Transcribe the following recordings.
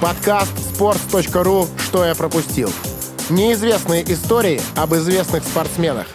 Подкаст sports.ru «Что я пропустил». Неизвестные истории об известных спортсменах.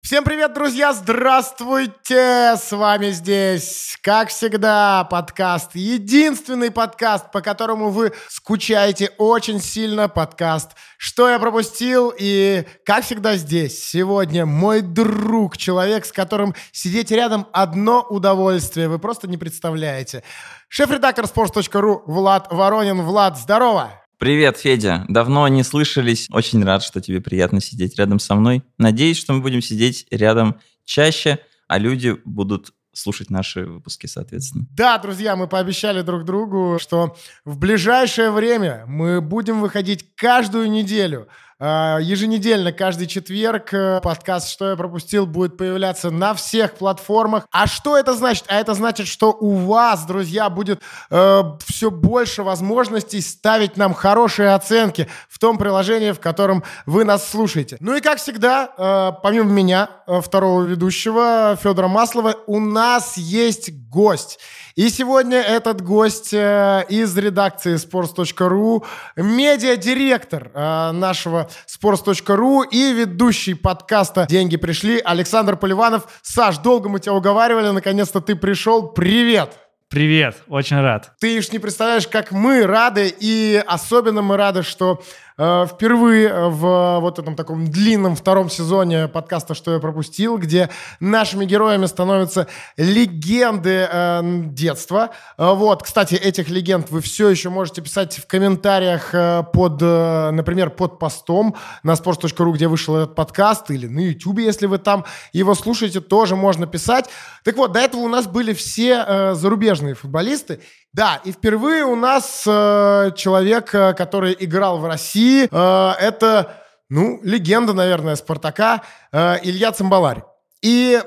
Всем привет, друзья! Здравствуйте! С вами здесь, как всегда, подкаст. Единственный подкаст, по которому вы скучаете очень сильно. Подкаст «Что я пропустил?» И, как всегда, здесь сегодня мой друг, человек, с которым сидеть рядом одно удовольствие. Вы просто не представляете. Шеф-редактор sports.ru Влад Воронин. Влад, здорово! Привет, Федя. Давно не слышались. Очень рад, что тебе приятно сидеть рядом со мной. Надеюсь, что мы будем сидеть рядом чаще, а люди будут слушать наши выпуски, соответственно. Да, друзья, мы пообещали друг другу, что в ближайшее время мы будем выходить каждую неделю еженедельно, каждый четверг э, подкаст «Что я пропустил» будет появляться на всех платформах. А что это значит? А это значит, что у вас, друзья, будет э, все больше возможностей ставить нам хорошие оценки в том приложении, в котором вы нас слушаете. Ну и как всегда, э, помимо меня, э, второго ведущего Федора Маслова, у нас есть гость. И сегодня этот гость э, из редакции sports.ru, медиадиректор э, нашего sports.ru и ведущий подкаста «Деньги пришли» Александр Поливанов. Саш, долго мы тебя уговаривали, наконец-то ты пришел. Привет! Привет, очень рад. Ты уж не представляешь, как мы рады, и особенно мы рады, что впервые в вот этом таком длинном втором сезоне подкаста «Что я пропустил», где нашими героями становятся легенды э, детства. Э, вот, кстати, этих легенд вы все еще можете писать в комментариях э, под, э, например, под постом на sports.ru, где вышел этот подкаст, или на YouTube, если вы там его слушаете, тоже можно писать. Так вот, до этого у нас были все э, зарубежные футболисты, да, и впервые у нас э, человек, э, который играл в России, э, это, ну, легенда, наверное, Спартака, э, Илья Цимбаларь. И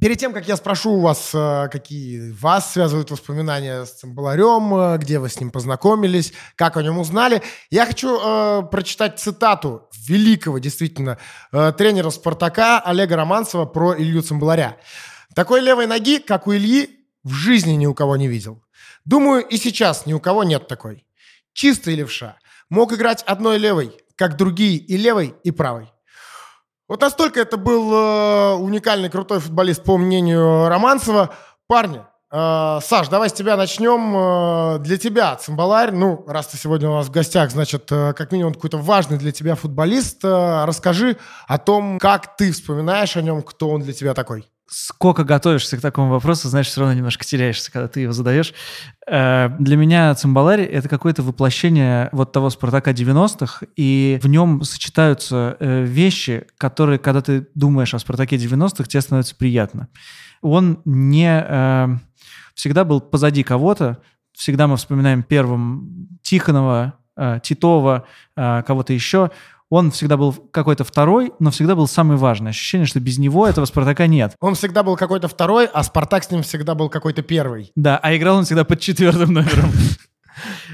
перед тем, как я спрошу у вас, э, какие вас связывают воспоминания с Цимбаларем, э, где вы с ним познакомились, как о нем узнали, я хочу э, прочитать цитату великого, действительно, э, тренера Спартака Олега Романцева про Илью Цимбаларя. Такой левой ноги, как у Ильи, в жизни ни у кого не видел. Думаю, и сейчас ни у кого нет такой. Чистый левша. Мог играть одной левой, как другие и левой, и правой. Вот настолько это был э, уникальный, крутой футболист, по мнению Романцева. Парни, э, Саш, давай с тебя начнем. Э, для тебя цимбаларь, ну, раз ты сегодня у нас в гостях, значит, э, как минимум какой-то важный для тебя футболист. Э, расскажи о том, как ты вспоминаешь о нем, кто он для тебя такой сколько готовишься к такому вопросу, значит, все равно немножко теряешься, когда ты его задаешь. Э, для меня цимбалари — это какое-то воплощение вот того Спартака 90-х, и в нем сочетаются э, вещи, которые, когда ты думаешь о Спартаке 90-х, тебе становится приятно. Он не э, всегда был позади кого-то, всегда мы вспоминаем первым Тихонова, Титова, кого-то еще — он всегда был какой-то второй, но всегда был самый важный. Ощущение, что без него этого Спартака нет. Он всегда был какой-то второй, а Спартак с ним всегда был какой-то первый. Да, а играл он всегда под четвертым номером.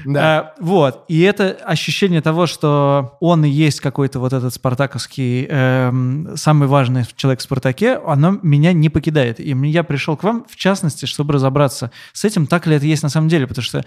Да. А, вот. И это ощущение того, что он и есть какой-то вот этот спартаковский э, самый важный человек в Спартаке, оно меня не покидает. И я пришел к вам, в частности, чтобы разобраться с этим, так ли это есть на самом деле. Потому что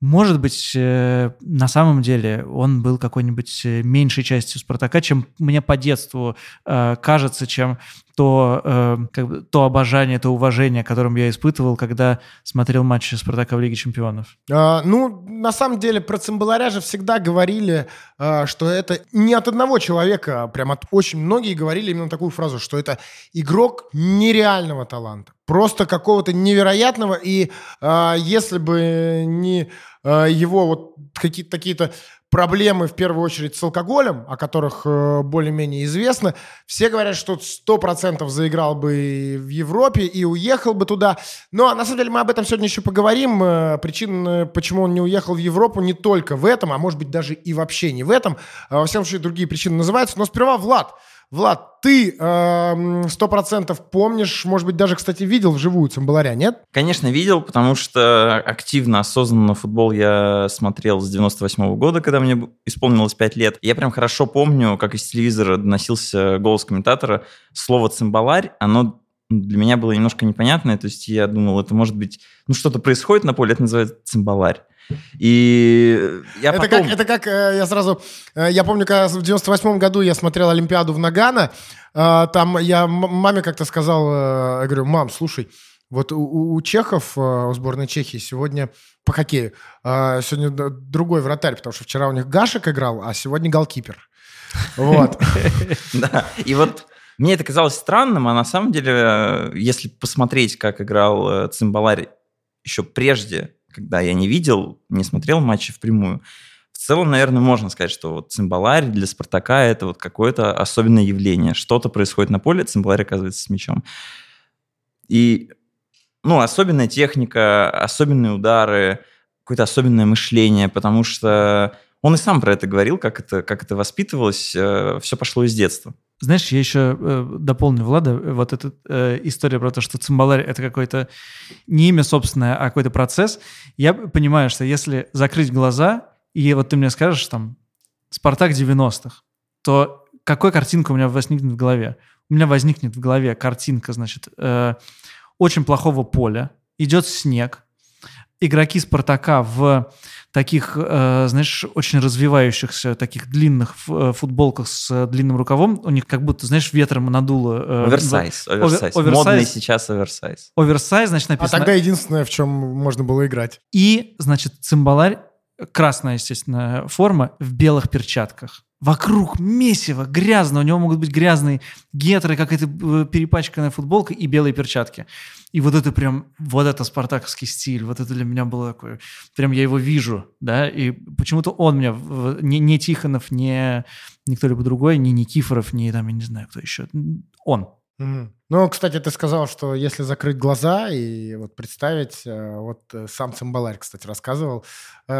может быть, э, на самом деле он был какой-нибудь э, меньшей частью Спартака, чем мне по детству э, кажется, чем то, э, как бы, то обожание, то уважение, которым я испытывал, когда смотрел матчи Спартака в Лиге Чемпионов. А, ну, на самом деле, про Цимбаларя же всегда говорили, а, что это не от одного человека, а прям от очень многие говорили именно такую фразу, что это игрок нереального таланта просто какого-то невероятного. И э, если бы не э, его вот какие-то такие-то проблемы, в первую очередь, с алкоголем, о которых э, более-менее известно, все говорят, что сто процентов заиграл бы в Европе и уехал бы туда. Но на самом деле мы об этом сегодня еще поговорим. Э, причин, э, почему он не уехал в Европу, не только в этом, а может быть даже и вообще не в этом. Э, во всяком случае, другие причины называются. Но сперва Влад. Влад, ты эм, сто процентов помнишь, может быть, даже, кстати, видел вживую Цимбаларя, нет? Конечно, видел, потому что активно, осознанно футбол я смотрел с 98 -го года, когда мне исполнилось 5 лет. Я прям хорошо помню, как из телевизора доносился голос комментатора. Слово «цимбаларь», оно для меня было немножко непонятное, то есть я думал, это может быть, ну что-то происходит на поле, это называется цимбаларь. И я это потом... как, это как э, я сразу, э, я помню, когда в 98 году я смотрел Олимпиаду в Нагано, э, там я маме как-то сказал, я говорю, мам, слушай, вот у, у чехов, у сборной Чехии сегодня по хоккею, сегодня другой вратарь, потому что вчера у них Гашек играл, а сегодня голкипер. Вот. Да, и вот мне это казалось странным, а на самом деле, если посмотреть, как играл Цимбаларь еще прежде когда я не видел, не смотрел матчи впрямую, в целом, наверное, можно сказать, что вот цимбаларь для Спартака это вот какое-то особенное явление. Что-то происходит на поле, цимбаларь оказывается с мячом. И, ну, особенная техника, особенные удары, какое-то особенное мышление, потому что он и сам про это говорил, как это, как это воспитывалось, э, все пошло из детства. Знаешь, я еще э, дополню Влада, э, вот эта э, история про то, что цимбаларь — это какое-то не имя собственное, а какой-то процесс. Я понимаю, что если закрыть глаза, и вот ты мне скажешь там «Спартак 90-х», то какой картинка у меня возникнет в голове? У меня возникнет в голове картинка, значит, э, очень плохого поля, идет снег, игроки Спартака в таких, э, знаешь, очень развивающихся, таких длинных э, футболках с длинным рукавом. У них как будто, знаешь, ветром надуло. Э, оверсайз, оверсайз. Модный сейчас оверсайз. Оверсайз, значит, написано... А тогда единственное, в чем можно было играть. И, значит, цимбаларь, красная, естественно, форма, в белых перчатках вокруг месиво, грязно. У него могут быть грязные гетры, какая-то э, перепачканная футболка и белые перчатки. И вот это прям, вот это спартаковский стиль, вот это для меня было такое, прям я его вижу, да, и почему-то он меня, не, не Тихонов, не, не кто-либо другой, не Никифоров, не там, я не знаю, кто еще, он. Mm. Ну, кстати, ты сказал, что если закрыть глаза и вот представить, э, вот э, сам Цимбаларь, кстати, рассказывал,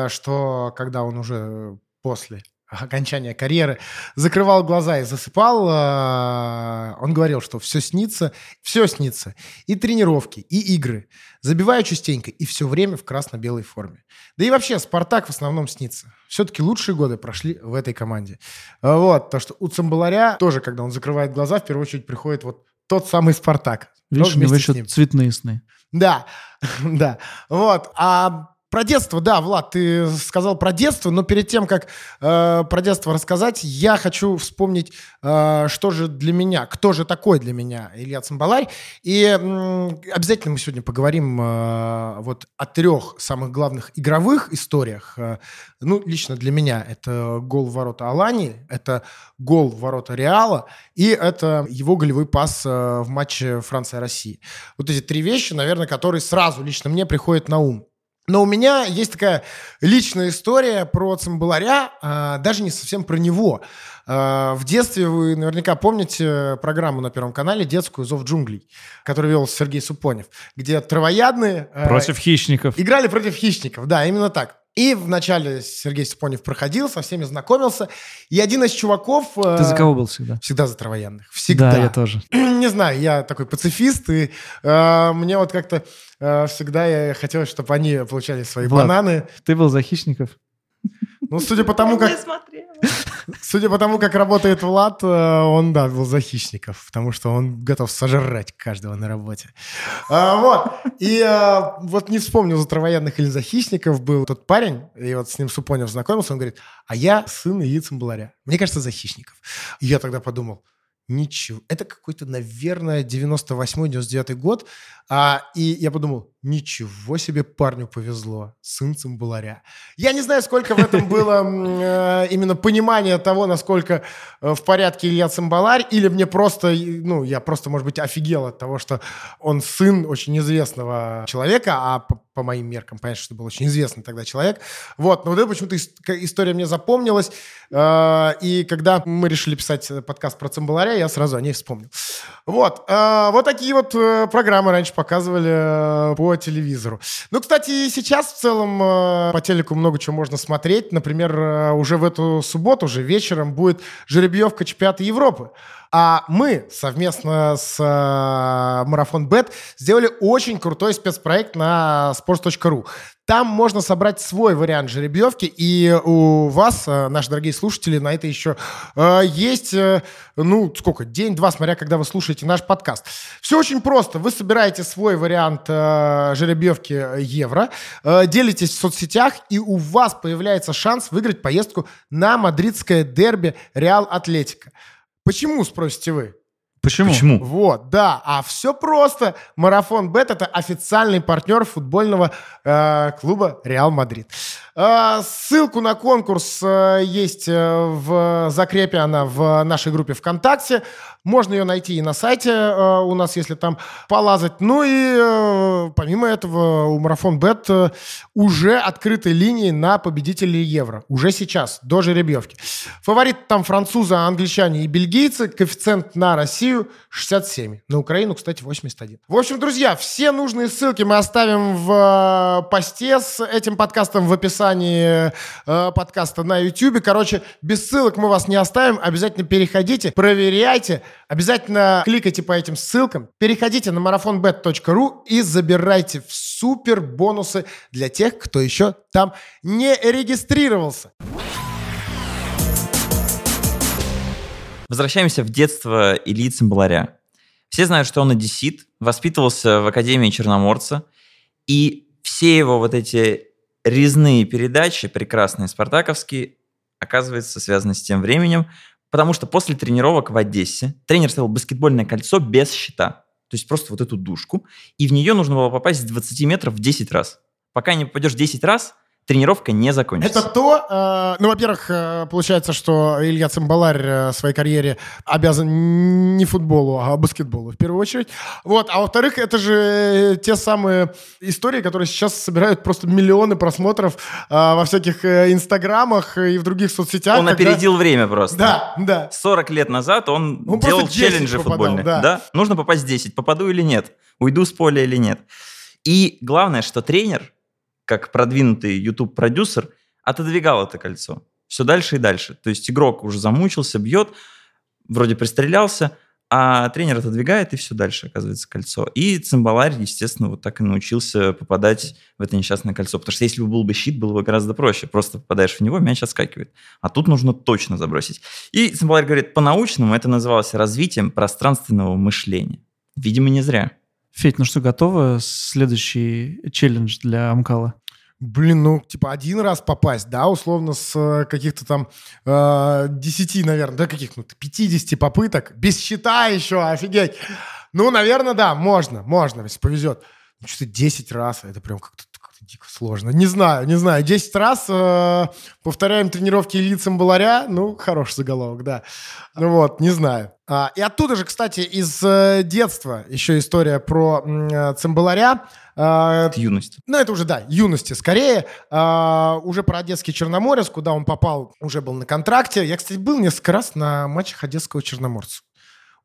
что когда он уже после окончания карьеры, закрывал глаза и засыпал, а, он говорил, что все снится, все снится. И тренировки, и игры. Забиваю частенько, и все время в красно-белой форме. Да и вообще, «Спартак» в основном снится. Все-таки лучшие годы прошли в этой команде. А, вот, то, что у Цимбаларя тоже, когда он закрывает глаза, в первую очередь приходит вот тот самый «Спартак». Видишь, у него еще цветные сны. Да, да. Вот. А про детство, да, Влад, ты сказал про детство, но перед тем, как э, про детство рассказать, я хочу вспомнить, э, что же для меня, кто же такой для меня Илья Цимбаларь. И э, обязательно мы сегодня поговорим э, вот о трех самых главных игровых историях. Э, ну, лично для меня это гол в ворота Алани, это гол в ворота Реала, и это его голевой пас э, в матче Франция-Россия. Вот эти три вещи, наверное, которые сразу лично мне приходят на ум. Но у меня есть такая личная история про Цимбаларя, а, даже не совсем про него. А, в детстве вы наверняка помните программу на Первом канале детскую «Зов джунглей», которую вел Сергей Супонев, где травоядные... А, против хищников. Играли против хищников, да, именно так. И вначале Сергей Супонев проходил, со всеми знакомился. И один из чуваков... Ты за кого был всегда? Всегда за травоядных. Всегда. Да, я тоже. Не знаю, я такой пацифист, и э, мне вот как-то э, всегда я хотел, чтобы они получали свои Влад, бананы. Ты был за хищников? Ну, судя по тому, как... Судя по тому, как работает Влад, э, он, да, был за хищников, потому что он готов сожрать каждого на работе. А, вот. И а, вот не вспомнил, за травоядных или за хищников был тот парень, и вот с ним Супонев знакомился, он говорит, а я сын Ильи Цимбаларя. Мне кажется, за хищников. И я тогда подумал, ничего. Это какой-то, наверное, 98-99 год. А, и я подумал, ничего себе парню повезло, сын цимбаларя. Я не знаю, сколько в этом было э, именно понимания того, насколько э, в порядке Илья Цимбаларь, или мне просто, ну, я просто, может быть, офигел от того, что он сын очень известного человека, а по, моим меркам, понятно, что был очень известный тогда человек. Вот, но вот это почему-то история мне запомнилась, э, и когда мы решили писать подкаст про цимбаларя, я сразу о ней вспомнил. Вот, вот такие вот программы раньше показывали э, по телевизору. Ну, кстати, сейчас в целом э, по телеку много чего можно смотреть. Например, э, уже в эту субботу, уже вечером будет жеребьевка чемпионата Европы. А мы совместно с э, Марафон Бет сделали очень крутой спецпроект на sports.ru. Там можно собрать свой вариант жеребьевки, и у вас, э, наши дорогие слушатели, на это еще э, есть, ну, сколько, день-два, смотря когда вы слушаете наш подкаст. Все очень просто. Вы собираете свой вариант жеребьевки евро, делитесь в соцсетях, и у вас появляется шанс выиграть поездку на мадридское дерби Реал Атлетика. Почему, спросите вы? Почему? Почему? Вот, да. А все просто. Марафон Бет это официальный партнер футбольного э, клуба Реал Мадрид. Э, ссылку на конкурс э, есть э, в закрепе она в нашей группе ВКонтакте. Можно ее найти и на сайте э, у нас, если там полазать. Ну и э, помимо этого у Марафон Бет э, уже открыты линии на победителей Евро. Уже сейчас, до жеребьевки. Фаворит там французы, англичане и бельгийцы. Коэффициент на Россию 67. На Украину, кстати, 81. В общем, друзья, все нужные ссылки мы оставим в посте с этим подкастом в описании подкаста на YouTube. Короче, без ссылок мы вас не оставим. Обязательно переходите, проверяйте. Обязательно кликайте по этим ссылкам. Переходите на marathonbet.ru и забирайте супер бонусы для тех, кто еще там не регистрировался. Возвращаемся в детство Ильи Цимбаларя. Все знают, что он одессит, воспитывался в Академии Черноморца, и все его вот эти резные передачи, прекрасные спартаковские, оказывается, связаны с тем временем, потому что после тренировок в Одессе тренер ставил баскетбольное кольцо без щита, то есть просто вот эту дужку, и в нее нужно было попасть с 20 метров в 10 раз. Пока не попадешь 10 раз, тренировка не закончится. Это то, э, ну, во-первых, э, получается, что Илья Цимбаларь э, в своей карьере обязан не футболу, а баскетболу в первую очередь. Вот, а во-вторых, это же те самые истории, которые сейчас собирают просто миллионы просмотров э, во всяких э, инстаграмах и в других соцсетях. Он когда- опередил время просто. Да, да. 40 лет назад он, Он делал просто 10 челленджи попадал, футбольные. да. Нужно попасть в 10. Попаду или нет? Уйду с поля или нет? И главное, что тренер, как продвинутый YouTube-продюсер, отодвигал это кольцо. Все дальше и дальше. То есть игрок уже замучился, бьет, вроде пристрелялся, а тренер отодвигает, и все дальше оказывается кольцо. И цимбаларь, естественно, вот так и научился попадать в это несчастное кольцо. Потому что если бы был бы щит, было бы гораздо проще. Просто попадаешь в него, мяч отскакивает. А тут нужно точно забросить. И цимбаларь говорит, по-научному это называлось развитием пространственного мышления. Видимо, не зря. Федь, ну что, готово следующий челлендж для Амкала? Блин, ну, типа, один раз попасть, да, условно, с э, каких-то там э, 10, наверное, да, каких, ну, 50 попыток, без счета еще, офигеть. Ну, наверное, да, можно, можно, если повезет. Ну, что-то 10 раз, это прям как-то дико сложно. Не знаю, не знаю. 10 раз э, повторяем тренировки Ильи Цимбаларя, ну, хороший заголовок, да. Ну вот, не знаю. А, и оттуда же, кстати, из э, детства еще история про э, Цимбаларя. А, Это юность. ну, это уже, да, юности скорее. А, уже про Одесский Черноморец, куда он попал, уже был на контракте. Я, кстати, был несколько раз на матчах Одесского Черноморца.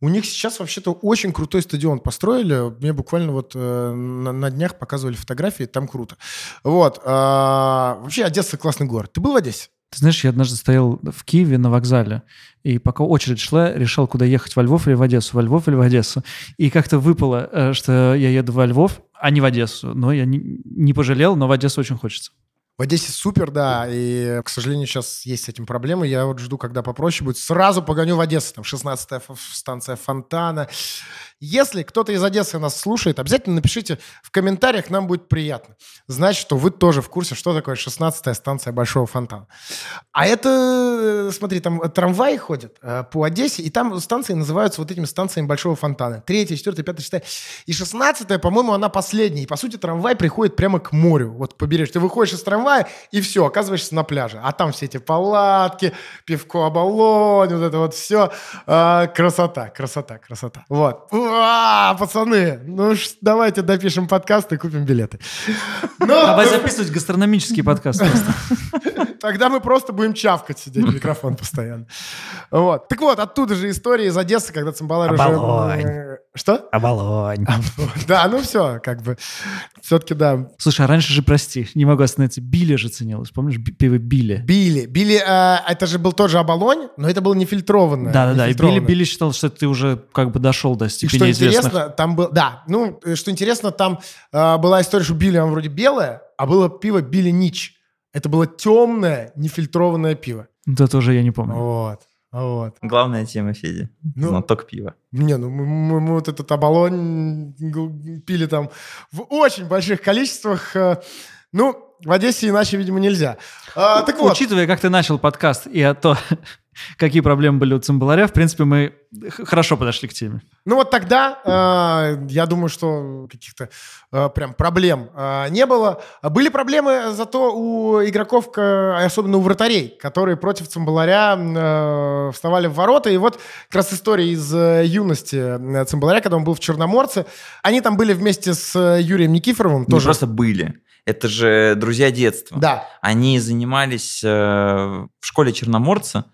У них сейчас вообще-то очень крутой стадион построили. Мне буквально вот э, на, на днях показывали фотографии, там круто. Вот. а, вообще Одесса классный город. Ты был в Одессе? Ты знаешь, я однажды стоял в Киеве на вокзале, и пока очередь шла, решал, куда ехать, во Львов или в Одессу, во Львов или в Одессу. И как-то выпало, э, что я еду во Львов, а не в Одессу. Но я не, не пожалел, но в Одессу очень хочется. В Одессе супер, да, и, к сожалению, сейчас есть с этим проблемы. Я вот жду, когда попроще будет. Сразу погоню в Одессу, там 16-я ф- станция Фонтана. Если кто-то из Одессы нас слушает, обязательно напишите в комментариях, нам будет приятно. Значит, что вы тоже в курсе, что такое 16-я станция Большого Фонтана. А это, смотри, там трамваи ходят э, по Одессе, и там станции называются вот этими станциями Большого Фонтана. Третья, четвертая, пятая, шестая. И 16-я, по-моему, она последняя. И, по сути, трамвай приходит прямо к морю. Вот к побережью. Ты выходишь из трамвая, и все, оказываешься на пляже. А там все эти палатки, пивко оболонь, вот это вот все. А, красота, красота, красота. Вот. Уа, пацаны, ну ж, давайте допишем подкаст и купим билеты. Ну, Давай записывать гастрономический подкаст просто. Тогда мы просто будем чавкать, сидеть в микрофон постоянно. Вот. Так вот, оттуда же история из Одессы, когда Цимбаларь уже... Что? Оболонь. Да, ну все, как бы, все-таки да. Слушай, а раньше же, прости, не могу остановиться, Билли же ценилось, помнишь, пиво Билли? Билли. Билли, э, это же был тоже оболонь, но это было нефильтрованное. Да-да-да, и Билли, Билли считал, что ты уже как бы дошел до степени что известных. интересно, там был, да, ну, э, что интересно, там э, была история, что Билли, он вроде белое, а было пиво Билли Нич. Это было темное, нефильтрованное пиво. Да тоже я не помню. Вот. Вот. Главная тема Феди. Ну, Знаток пива. Не, ну мы, мы, мы вот этот оболонь пили там в очень больших количествах. Э, ну, в Одессе иначе, видимо, нельзя. А, так вот. Учитывая, как ты начал подкаст и а то, какие проблемы были у Цимбаларя, в принципе, мы хорошо подошли к теме. Ну вот тогда, э, я думаю, что каких-то э, прям проблем э, не было. Были проблемы зато у игроков, особенно у вратарей, которые против Цимбаларя э, вставали в ворота. И вот как раз история из э, юности э, Цимбаларя, когда он был в Черноморце. Они там были вместе с э, Юрием Никифоровым. Не тоже. просто были. Это же друзья детства. Да. Они занимались э, в школе Черноморца.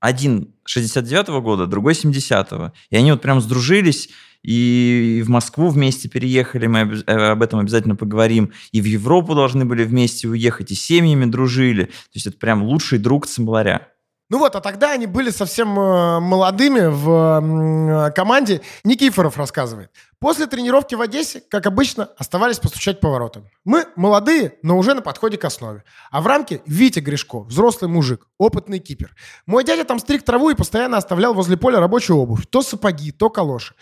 Один 69-го года, другой 70-го. И они вот прям сдружились, и в Москву вместе переехали, мы э, об этом обязательно поговорим, и в Европу должны были вместе уехать, и семьями дружили. То есть это прям лучший друг Цимбаларя. Ну вот, а тогда они были совсем э, молодыми в э, команде. Никифоров рассказывает. После тренировки в Одессе, как обычно, оставались постучать по воротам. Мы молодые, но уже на подходе к основе. А в рамке Витя Гришко, взрослый мужик, опытный кипер. Мой дядя там стриг траву и постоянно оставлял возле поля рабочую обувь. То сапоги, то калоши.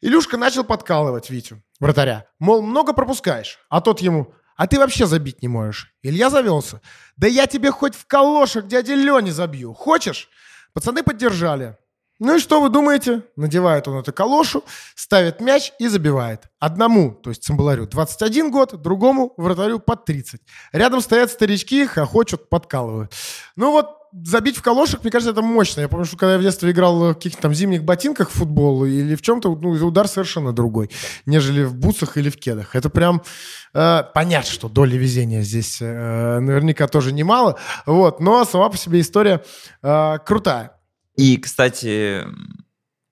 Илюшка начал подкалывать Витю, вратаря. Мол, много пропускаешь. А тот ему, а ты вообще забить не можешь. Илья завелся. Да я тебе хоть в калошах дяде Лене забью. Хочешь? Пацаны поддержали. Ну и что вы думаете? Надевает он эту калошу, ставит мяч и забивает. Одному, то есть Цимбаларю, 21 год, другому вратарю под 30. Рядом стоят старички, хохочут, подкалывают. Ну вот, забить в калошах, мне кажется, это мощно. Я помню, что когда я в детстве играл в каких-то там зимних ботинках в футбол или в чем-то, ну, удар совершенно другой, нежели в бутсах или в кедах. Это прям э, понятно, что доля везения здесь э, наверняка тоже немало. Вот, но сама по себе история э, крутая. И, кстати,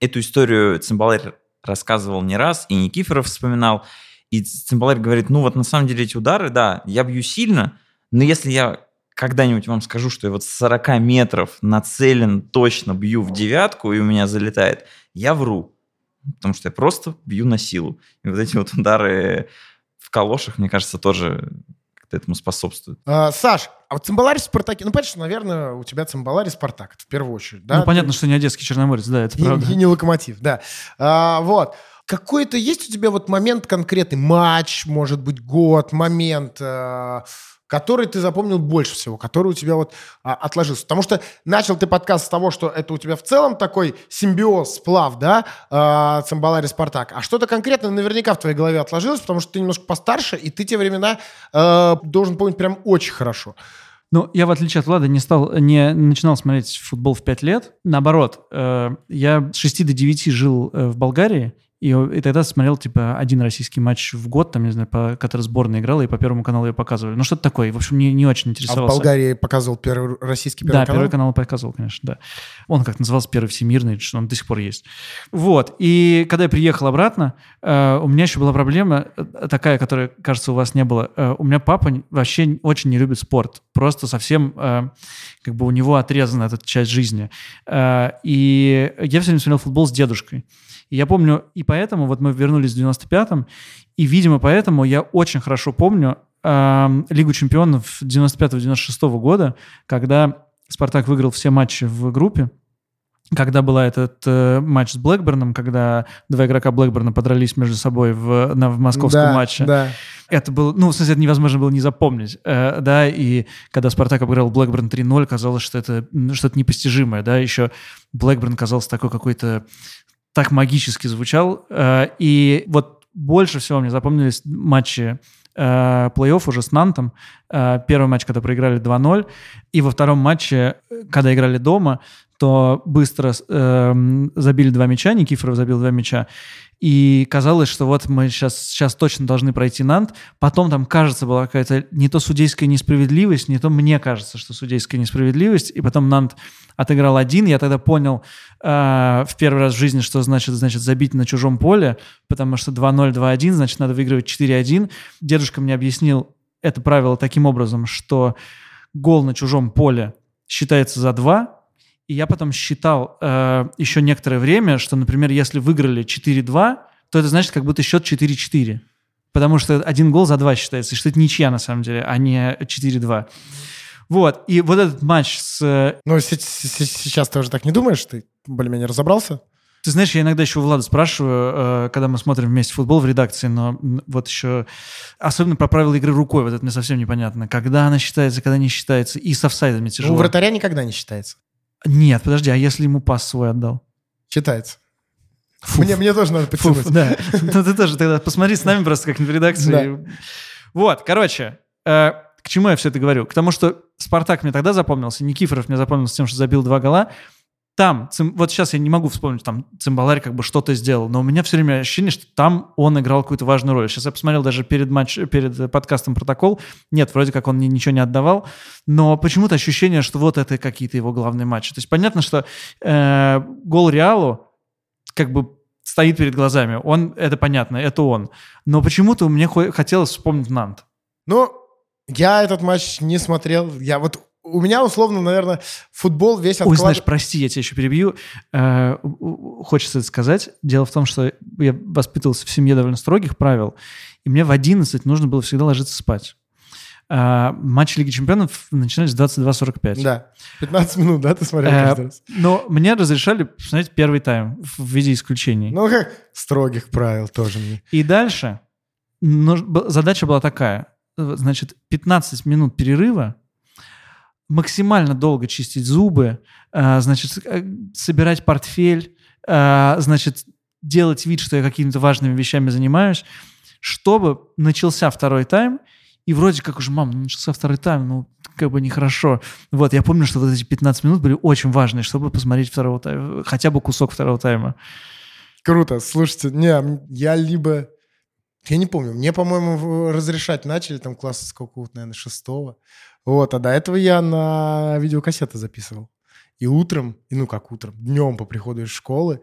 эту историю Цимбаларь рассказывал не раз, и Никифоров вспоминал. И Цимбаларь говорит, ну вот на самом деле эти удары, да, я бью сильно, но если я когда-нибудь вам скажу, что я вот с 40 метров нацелен, точно бью в девятку, и у меня залетает, я вру. Потому что я просто бью на силу. И вот эти вот удары в калошах, мне кажется, тоже как-то этому способствуют. А, Саш, а вот Цимбаларь в Спартаке, ну, понятно, что, наверное, у тебя Цимбаларь и Спартак, в первую очередь, да? Ну, понятно, что не Одесский Черноморец, да, это и, правда. И не Локомотив, да. А, вот. Какой-то есть у тебя вот момент конкретный, матч, может быть, год, момент, э, который ты запомнил больше всего, который у тебя вот а, отложился? Потому что начал ты подкаст с того, что это у тебя в целом такой симбиоз, сплав, да, э, Цимбалари Спартак. А что-то конкретно наверняка в твоей голове отложилось, потому что ты немножко постарше, и ты те времена э, должен помнить прям очень хорошо. Ну, я, в отличие от Влада, не, стал, не начинал смотреть футбол в 5 лет. Наоборот, э, я с 6 до 9 жил э, в Болгарии, и, и тогда смотрел, типа, один российский матч в год, там, не знаю, по, который сборная играла, и по Первому каналу ее показывали. Ну, что-то такое. В общем, не, не очень интересовался. А в Болгарии показывал первый российский Первый да, канал? Да, Первый канал показывал, конечно, да. Он как назывался Первый Всемирный, что он до сих пор есть. Вот. И когда я приехал обратно, э, у меня еще была проблема э, такая, которая, кажется, у вас не было. Э, у меня папа вообще очень не любит спорт. Просто совсем, э, как бы у него отрезана эта часть жизни. Э, и я все время смотрел футбол с дедушкой. И я помню, и поэтому, вот мы вернулись в 95-м, и, видимо, поэтому я очень хорошо помню э, Лигу чемпионов 95-96 года, когда Спартак выиграл все матчи в группе, когда был этот э, матч с Блэкберном, когда два игрока Блэкберна подрались между собой в, на, в московском да, матче. Да. Это было, ну, в смысле, это невозможно было не запомнить, э, да, и когда Спартак обыграл Блэкберн 3-0, казалось, что это что-то непостижимое, да, еще Блэкберн казался такой какой-то так магически звучал. Э, и вот больше всего мне запомнились матчи э, плей-офф уже с Нантом. Э, первый матч, когда проиграли 2-0, и во втором матче, когда играли дома, то быстро э, забили два мяча, Никифоров забил два мяча, и казалось, что вот мы сейчас, сейчас точно должны пройти Нант. Потом там, кажется, была какая-то не то судейская несправедливость, не то мне кажется, что судейская несправедливость. И потом Нант отыграл один. Я тогда понял э, в первый раз в жизни, что значит, значит забить на чужом поле, потому что 2-0, 2-1, значит, надо выигрывать 4-1. Дедушка мне объяснил это правило таким образом, что гол на чужом поле считается за 2, и я потом считал э, еще некоторое время, что, например, если выиграли 4-2, то это значит, как будто счет 4-4. Потому что один гол за два считается, и что это ничья на самом деле, а не 4-2. Вот, и вот этот матч с... Ну, сейчас ты уже так не думаешь? Ты более-менее разобрался? Ты знаешь, я иногда еще у Влада спрашиваю, э, когда мы смотрим вместе футбол в редакции, но вот еще... Особенно про правила игры рукой, вот это мне совсем непонятно. Когда она считается, когда не считается. И с офсайдами тяжело. У вратаря никогда не считается. Нет, подожди, а если ему пас свой отдал? Читается. Мне, мне тоже надо подтянуть. да. Ну ты тоже тогда посмотри с нами просто как-нибудь в редакции. Вот, короче, э, к чему я все это говорю? К тому, что Спартак мне тогда запомнился, Никифоров мне запомнился тем, что забил два гола там, вот сейчас я не могу вспомнить, там Цимбаларь как бы что-то сделал, но у меня все время ощущение, что там он играл какую-то важную роль. Сейчас я посмотрел даже перед, матч, перед подкастом протокол, нет, вроде как он мне ничего не отдавал, но почему-то ощущение, что вот это какие-то его главные матчи. То есть понятно, что э, гол Реалу как бы стоит перед глазами, он, это понятно, это он. Но почему-то мне хотелось вспомнить Нант. Ну, я этот матч не смотрел. Я вот у меня, условно, наверное, футбол весь отклад... Ой, знаешь, прости, я тебя еще перебью. Э, хочется это сказать. Дело в том, что я воспитывался в семье довольно строгих правил, и мне в 11 нужно было всегда ложиться спать. Uh, матчи Лиги Чемпионов начинались в 22.45. Да, 15 минут, да, ты смотрел uh, каждый раз? Но мне разрешали посмотреть первый тайм в виде исключений. Ну, как строгих правил тоже мне. И дальше ну, задача была такая. Значит, 15 минут перерыва, максимально долго чистить зубы, э, значит, э, собирать портфель, э, значит, делать вид, что я какими-то важными вещами занимаюсь, чтобы начался второй тайм, и вроде как уже, мам, ну, начался второй тайм, ну, как бы нехорошо. Вот, я помню, что вот эти 15 минут были очень важные, чтобы посмотреть второго тайма, хотя бы кусок второго тайма. Круто. Слушайте, не, я либо... Я не помню, мне, по-моему, разрешать начали там класса с какого-то, наверное, шестого. Вот, а до этого я на видеокассеты записывал. И утром, и ну как утром, днем по приходу из школы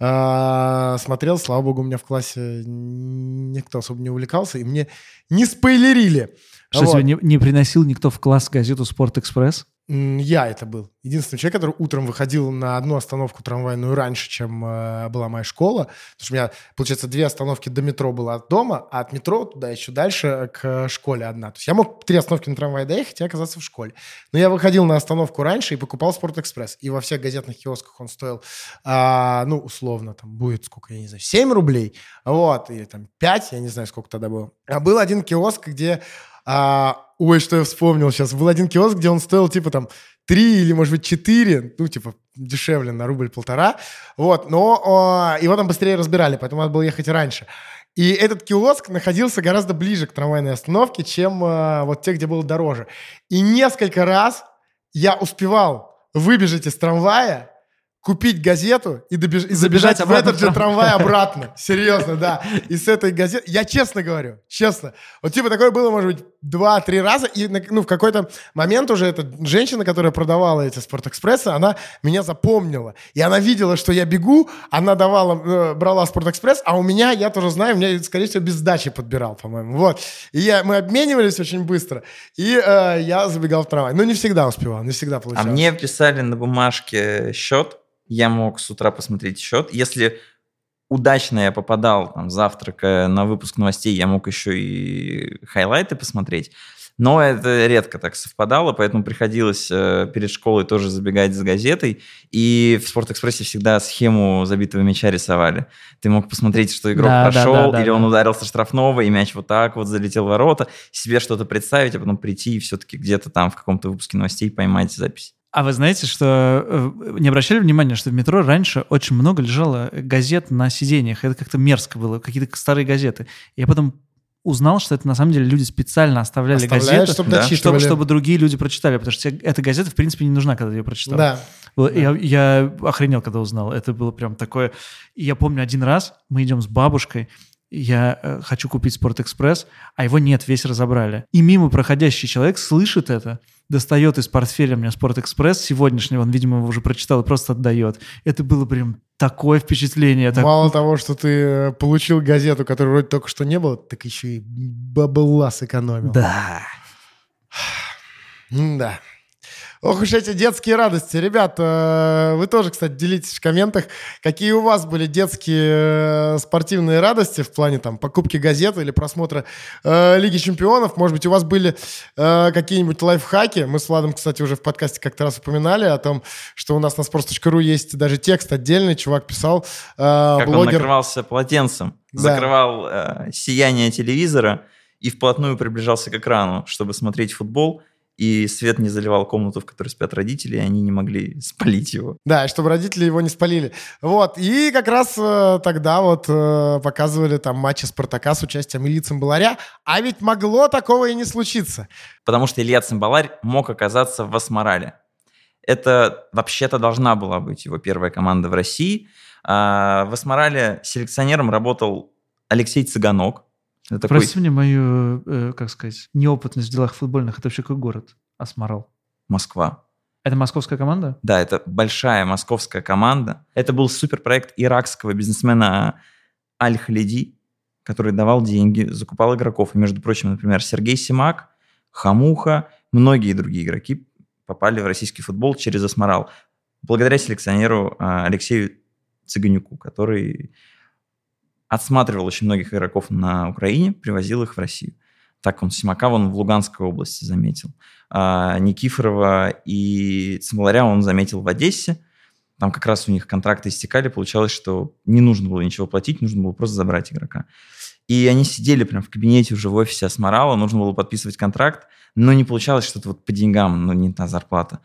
э, смотрел, слава богу, у меня в классе никто особо не увлекался, и мне не спойлерили. Что вот. тебе не, не приносил никто в класс газету «Спорт-экспресс»? Я это был. Единственный человек, который утром выходил на одну остановку трамвайную раньше, чем э, была моя школа. Потому что у меня, получается, две остановки до метро было от дома, а от метро туда еще дальше к школе одна. То есть я мог три остановки на трамвае доехать и оказаться в школе. Но я выходил на остановку раньше и покупал «Спортэкспресс». И во всех газетных киосках он стоил, э, ну, условно, там будет, сколько, я не знаю, 7 рублей, вот, или там 5, я не знаю, сколько тогда было. А был один киоск, где а, ой, что я вспомнил сейчас. Был один киоск, где он стоил типа там 3 или, может быть, 4, ну, типа, дешевле на рубль-полтора. Вот, но о, его там быстрее разбирали, поэтому надо было ехать раньше. И этот киоск находился гораздо ближе к трамвайной остановке, чем э, вот те, где было дороже. И несколько раз я успевал выбежать из трамвая, купить газету и, добеж... и забежать в этот же трамвай обратно. Серьезно, да. И с этой газеты... Я честно говорю, честно. Вот типа такое было, может быть, два-три раза. И ну, в какой-то момент уже эта женщина, которая продавала эти Спортэкспрессы, она меня запомнила. И она видела, что я бегу, она давала, э, брала Спортэкспресс, а у меня, я тоже знаю, меня, скорее всего, без сдачи подбирал, по-моему. Вот. И я, мы обменивались очень быстро. И э, я забегал в трамвай. Но не всегда успевал, не всегда получалось. А мне писали на бумажке счет, я мог с утра посмотреть счет. Если удачно я попадал там, завтрака на выпуск новостей, я мог еще и хайлайты посмотреть. Но это редко так совпадало, поэтому приходилось э, перед школой тоже забегать за газетой. И в Спортэкспрессе всегда схему забитого мяча рисовали. Ты мог посмотреть, что игрок да, прошел, да, да, или да, он да. ударился штрафного, и мяч вот так вот залетел в ворота, себе что-то представить, а потом прийти и все-таки где-то там в каком-то выпуске новостей поймать запись. А вы знаете, что э, не обращали внимания, что в метро раньше очень много лежало газет на сиденьях. Это как-то мерзко было, какие-то старые газеты. Я потом узнал, что это на самом деле люди специально оставляли Оставляют, газету, чтобы Да. чтобы, чтобы другие люди прочитали, потому что тебе эта газета, в принципе, не нужна, когда ты ее прочитал. Да. Я, я охренел, когда узнал. Это было прям такое... И я помню один раз, мы идем с бабушкой, я э, хочу купить Спортэкспресс, а его нет, весь разобрали. И мимо проходящий человек слышит это, достает из портфеля мне Спортэкспресс сегодняшнего, он, видимо, его уже прочитал и просто отдает. Это было прям такое впечатление. так- Мало того, что ты э, получил газету, которой вроде только что не было, так еще и бабла сэкономил. Да. Да. Ох уж эти детские радости. Ребят, э, вы тоже, кстати, делитесь в комментах, какие у вас были детские э, спортивные радости в плане там покупки газеты или просмотра э, Лиги Чемпионов. Может быть, у вас были э, какие-нибудь лайфхаки. Мы с Владом, кстати, уже в подкасте как-то раз упоминали о том, что у нас на sports.ru есть даже текст отдельный. Чувак писал, э, Как он блогер. накрывался полотенцем, Да. закрывал э, сияние телевизора и вплотную приближался к экрану, чтобы смотреть футбол, и свет не заливал комнату, в которой спят родители, и они не могли спалить его. Да, и чтобы родители его не спалили. Вот, и как раз э, тогда вот э, показывали там матчи Спартака с участием Ильи Цимбаларя, а ведь могло такого и не случиться. Потому что Илья Цимбаларь мог оказаться в Асмарале. Это вообще-то должна была быть его первая команда в России. А в Асмарале селекционером работал Алексей Цыганок. Это такой Прости мне мою, э, как сказать, неопытность в делах футбольных. Это вообще какой город? Асмарал. Москва. Это московская команда? Да, это большая московская команда. Это был суперпроект иракского бизнесмена Аль-Халиди, который давал деньги, закупал игроков. И, между прочим, например, Сергей Симак, Хамуха, многие другие игроки попали в российский футбол через Асмарал. Благодаря селекционеру а, Алексею Цыганюку, который отсматривал очень многих игроков на Украине, привозил их в Россию. Так он Симака вон в Луганской области заметил. А Никифорова и Цимбаларя он заметил в Одессе. Там как раз у них контракты истекали, получалось, что не нужно было ничего платить, нужно было просто забрать игрока. И они сидели прям в кабинете уже в офисе Асмарала, нужно было подписывать контракт, но не получалось что-то вот по деньгам, ну не та зарплата.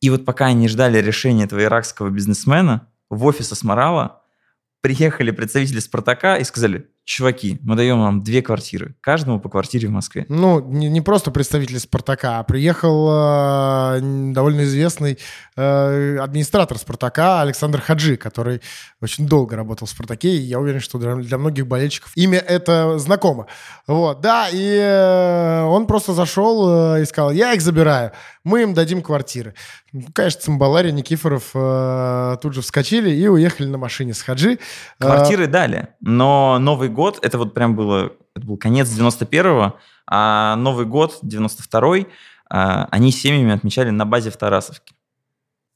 И вот пока они ждали решения этого иракского бизнесмена, в офис Асмарала приехали представители Спартака и сказали, чуваки, мы даем вам две квартиры, каждому по квартире в Москве. Ну, не, не просто представитель Спартака, а приехал э, довольно известный э, администратор Спартака Александр Хаджи, который очень долго работал в Спартаке, и я уверен, что для, для многих болельщиков имя это знакомо. Вот, да, и э, он просто зашел э, и сказал, я их забираю, мы им дадим квартиры. Ну, Конечно, Цимбалари, Никифоров э, тут же вскочили и уехали на машине с Хаджи. Э, Квартиры дали, но Новый год, это вот прям было, это был конец 91-го, а Новый год, 92-й, а, они семьями отмечали на базе в Тарасовке.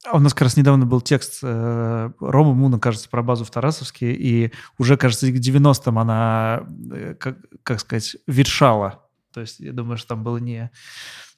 А У нас как раз недавно был текст э, Рома Муна, кажется, про базу в Тарасовске, и уже, кажется, к 90-м она, э, как, как сказать, ветшала. То есть я думаю, что там было не...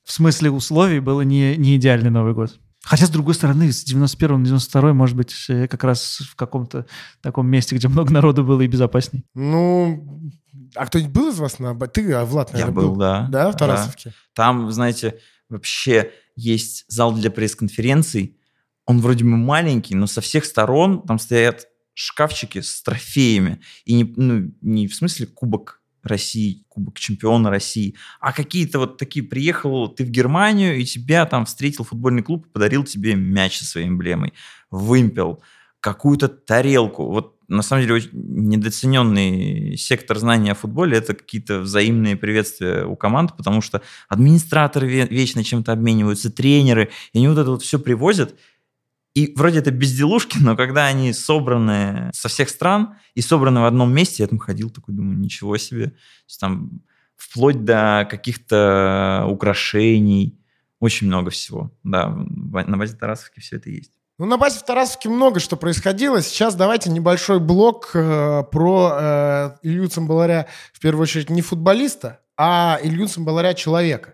В смысле условий было не, не идеальный Новый год. Хотя, с другой стороны, с 91 на 92 может быть, э, как раз в каком-то таком месте, где много народу было и безопасней. Ну, а кто-нибудь был из вас на... Ты, а, Влад, Я наверное, был, да. Да, в Тарасовке? Там, знаете, вообще есть зал для пресс-конференций. Он вроде бы маленький, но со всех сторон там стоят шкафчики с трофеями. И не, ну, не в смысле кубок России, кубок чемпиона России, а какие-то вот такие, приехал ты в Германию, и тебя там встретил футбольный клуб, подарил тебе мяч со своей эмблемой, вымпел, какую-то тарелку. Вот на самом деле очень недооцененный сектор знания о футболе – это какие-то взаимные приветствия у команд, потому что администраторы ве- вечно чем-то обмениваются, тренеры, и они вот это вот все привозят, и вроде это безделушки, но когда они собраны со всех стран и собраны в одном месте, я там ходил такой, думаю, ничего себе. Там вплоть до каких-то украшений, очень много всего. Да, на базе Тарасовки все это есть. Ну, на базе в Тарасовке много что происходило. Сейчас давайте небольшой блок э, про э, Илью Цимбаларя, в первую очередь, не футболиста, а Илью Цимбаларя человека.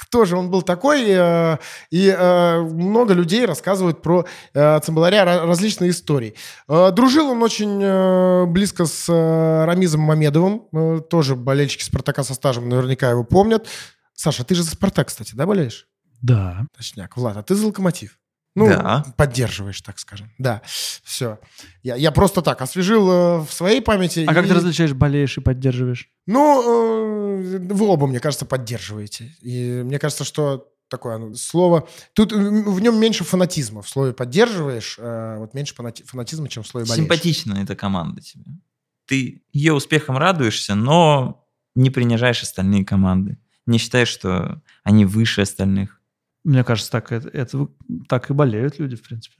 Кто же он был такой? э, и э, много людей рассказывают про э, Цимбаларя ра- различные истории. Э, дружил он очень э, близко с э, Рамизом Мамедовым, э, тоже болельщики Спартака со стажем наверняка его помнят. Саша, ты же за Спартак, кстати, да, болеешь? Да. Точняк. Влад, а ты за Локомотив? Ну, Да. поддерживаешь, так скажем. Да, все. Я, я просто так освежил э, в своей памяти. А как и- ты различаешь, болеешь и поддерживаешь? Ну, э, вы оба, мне кажется, поддерживаете. И мне кажется, что такое слово... Тут м, в нем меньше фанатизма. В слове «поддерживаешь» э, вот меньше фанати- фанатизма, чем в слове «болеешь». Симпатична эта команда тебе. Ты ее успехом радуешься, но не принижаешь остальные команды. Не считаешь, что они выше остальных. Мне кажется, так, это, это так и болеют люди, в принципе.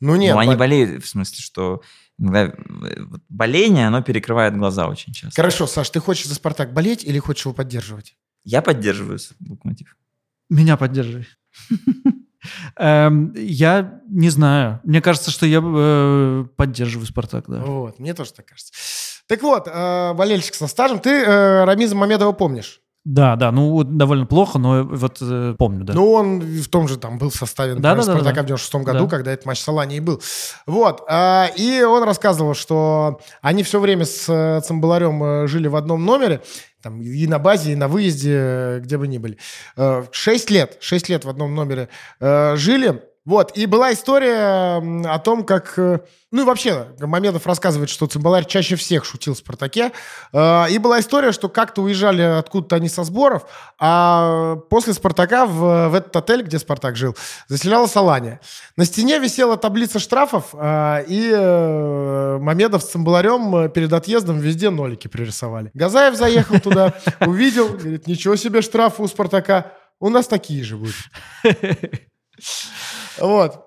Ну, нет. ну, они по- болеют, в смысле, что иногда, э, боление, оно перекрывает глаза очень часто. Хорошо, Саш, ты хочешь за «Спартак» болеть или хочешь его поддерживать? Я поддерживаю локомотив. Меня поддерживай. Эм, Я не знаю. Мне кажется, что я э, поддерживаю Спартак, да. Вот, мне тоже так кажется. Так вот, э, болельщик со стажем, ты Рамиза Мамедова помнишь? Да, да, ну вот довольно плохо, но вот э, помню, да. Ну, он в том же там был в составе например, Да-да-да-да. Спартака в 96 году, Да. когда этот матч с Аланией был. Вот. а, И он рассказывал, что они все время с э, Цимбаларем э, жили в одном номере, там, и на базе, и на выезде, э, где бы ни были. Э, Шесть лет, шесть лет в одном номере э, жили. Вот, и была история о том, как... э, Ну и вообще, Мамедов рассказывает, что Цимбаларь чаще всех шутил в «Спартаке». Э, И была история, что как-то уезжали откуда-то они со сборов, а после «Спартака» в, в этот отель, где «Спартак» жил, заселялась Алания. На стене висела таблица штрафов, э, и Мамедов с Цимбаларем перед отъездом везде нолики пририсовали. Газаев заехал туда, увидел, говорит, ничего себе штрафы у «Спартака». У нас такие же будут. Вот.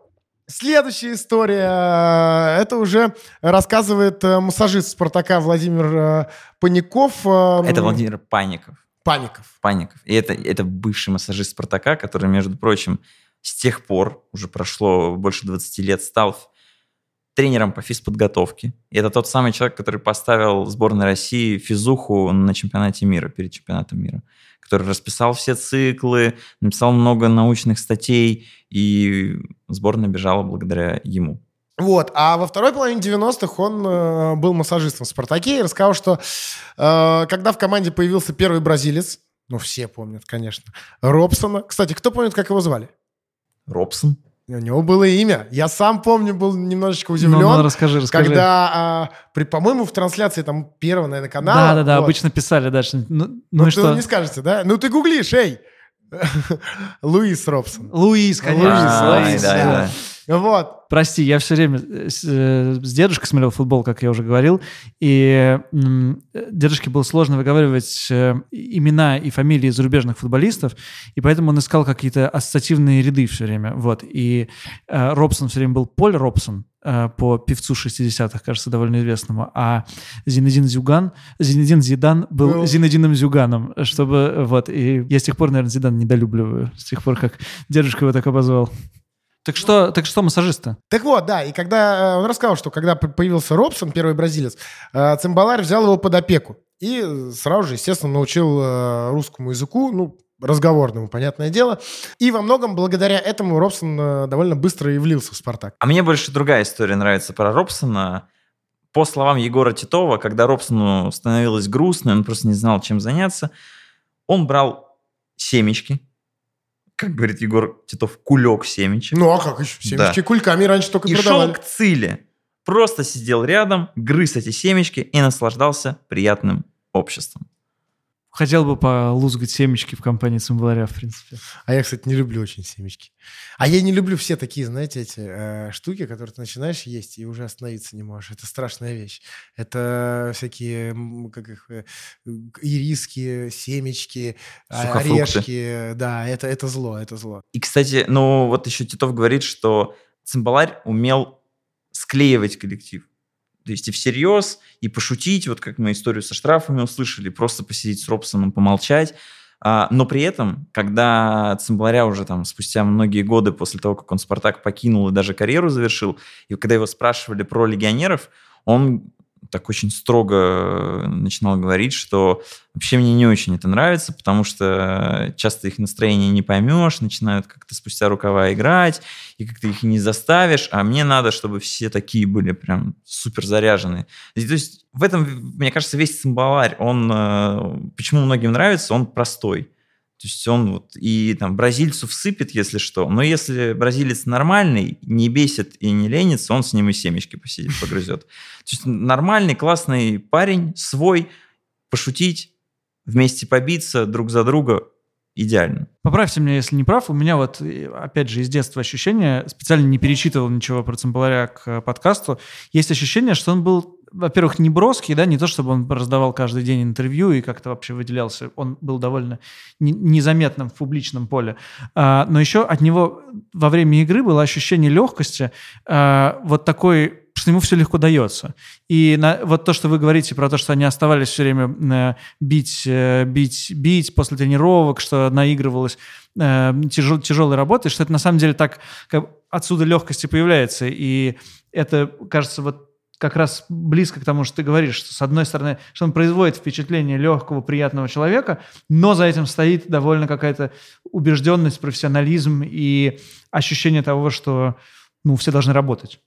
Следующая история. Это уже рассказывает э, массажист Спартака Владимир э, Паников. э, Это Владимир Паников. Паников. Паников. И это, это бывший массажист Спартака, который, между прочим, с тех пор, уже прошло больше 20 лет, стал тренером по физподготовке. И это тот самый человек, который поставил сборной России физуху на чемпионате мира, перед чемпионатом мира. Который расписал все циклы, написал много научных статей, и сборная бежала благодаря ему. Вот. А во второй половине 90-х он э, был массажистом в «Спартаке» и рассказал, что э, когда в команде появился первый бразилец, ну, все помнят, конечно, Робсона. Кстати, кто помнит, как его звали? Робсон. У него было имя. Я сам помню, был немножечко удивлен. Ну, ну, расскажи, расскажи. Когда, а, при, по-моему, в трансляции там первого, наверное, канала. Да, да, да, вот. обычно писали дальше. Ну, Ну, ну и что? не скажете, да? Ну, ты гуглишь, эй! Луис Робсон. Луис, конечно. А, Луис, да, да. Вот. Прости, я все время э, с, э, с дедушкой смотрел футбол, как я уже говорил, и м, дедушке было сложно выговаривать э, имена и фамилии зарубежных футболистов, и поэтому он искал какие-то ассоциативные ряды все время. Вот. И э, Робсон все время был Поль Робсон, по певцу 60-х, кажется, довольно известному, а Зинедин Зюган, Зинедин Зидан был Ну. Зинедином Зюганом, чтобы, вот, и я с тех пор, наверное, Зидан недолюбливаю, с тех пор, как дедушка его так обозвал. Так что, так что массажист-то? Так вот, да, и когда э, он рассказал, что когда появился Робсон, первый бразилец, э, Цимбаларь взял его под опеку и э, сразу же, естественно, научил э, русскому языку, ну, разговорному, понятное дело. И во многом благодаря этому Робсон э, довольно быстро и влился в «Спартак». А мне больше другая история нравится про Робсона. По словам Егора Титова, когда Робсону становилось грустно, он просто не знал, чем заняться, он брал семечки, как говорит Егор Титов, кулек семечек, Ну, а как еще? Семечки кульками раньше только и продавали. шел к цели. Просто сидел рядом, грыз эти семечки и наслаждался приятным обществом. Хотел бы полузгать семечки в компании Цимбаларя, в принципе. А я, кстати, не люблю очень семечки. А я не люблю все такие, знаете, эти э, штуки, которые ты начинаешь есть и уже остановиться не можешь. Это страшная вещь. Это всякие, как их, э, ириски, семечки, а, Сухофрукты. орешки. Да, это, это зло, это зло. И, кстати, ну вот еще Титов говорит, что Цимбаларь умел склеивать коллектив. То есть и всерьез, и пошутить, вот как мы историю со штрафами услышали, просто посидеть с Робсоном, помолчать. А, но при этом, когда Цимбаларя уже там спустя многие годы после того, как он Спартак покинул и даже карьеру завершил, и когда его спрашивали про легионеров, он так очень строго начинал говорить, что вообще мне не очень это нравится, потому что часто их настроение не поймешь, начинают как-то спустя рукава играть, и как-то их не заставишь, а мне надо, чтобы все такие были прям супер заряженные. То есть в этом, мне кажется, весь цимбаларь, он, э, почему многим нравится, он простой. То есть он вот и там бразильцу всыпет, если что. Но если бразилец нормальный, не бесит и не ленится, он с ним и семечки посидит, погрызет. То есть нормальный, классный парень, свой, пошутить, вместе побиться друг за друга идеально. Поправьте меня, если не прав. У меня вот, опять же, из детства ощущение, специально не перечитывал ничего про Цимбаларя к подкасту, есть ощущение, что он был во-первых, не броский, да, не то, чтобы он раздавал каждый день интервью и как-то вообще выделялся. Он был довольно незаметным в публичном поле. А, но еще от него во время игры было ощущение легкости, а, вот такой что ему все легко дается. И на, вот то, что вы говорите про то, что они оставались все время э, бить, э, бить, бить после тренировок, что наигрывалось э, тяжел, тяжелой работой, что это на самом деле так, как отсюда легкости появляется. И это, кажется, вот как раз близко к тому, что ты говоришь, что с одной стороны, что он производит впечатление легкого, приятного человека, но за этим стоит довольно какая-то убежденность, профессионализм и ощущение того, что ну, все должны работать.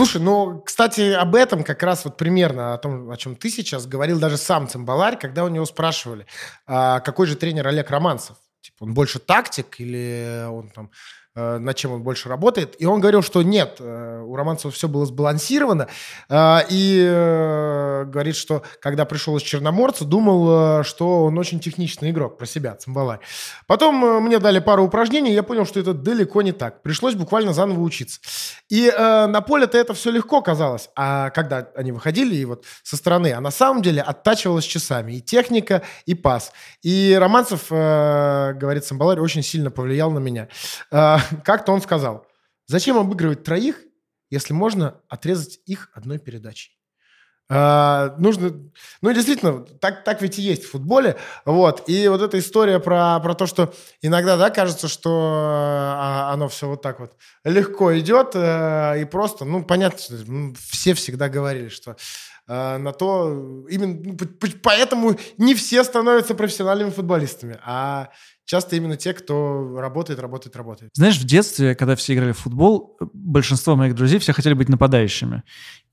Слушай, ну, кстати, об этом как раз вот примерно о том, о чем ты сейчас говорил даже сам Цимбаларь, когда у него спрашивали, а какой же тренер Олег Романцев? Типа, он больше тактик или он там над чем он больше работает. И он говорил, что нет, э, у Романцева все было сбалансировано. Э, и говорит, что когда пришел из Черноморца, думал, что он очень техничный игрок про себя, Цимбаларь. Потом мне дали пару упражнений, и я понял, что это далеко не так. Пришлось буквально заново учиться. И на поле-то это все легко казалось. А когда они выходили и вот со стороны, а на самом деле оттачивалось часами и техника, и пас. И Романцев, говорит Цимбаларь, очень сильно повлиял на меня как-то он сказал, зачем обыгрывать троих, если можно отрезать их одной передачей? Uh, нужно, ну действительно, так, так ведь и есть в футболе, вот, и вот эта история про, про то, что иногда, да, кажется, что uh, оно все вот так вот легко идет, uh, и просто, ну, понятно, все всегда говорили, что на то, именно, ну, поэтому не все становятся профессиональными футболистами, а часто именно те, кто работает, работает, работает. Знаешь, в детстве, когда все играли в футбол, большинство моих друзей все хотели быть нападающими.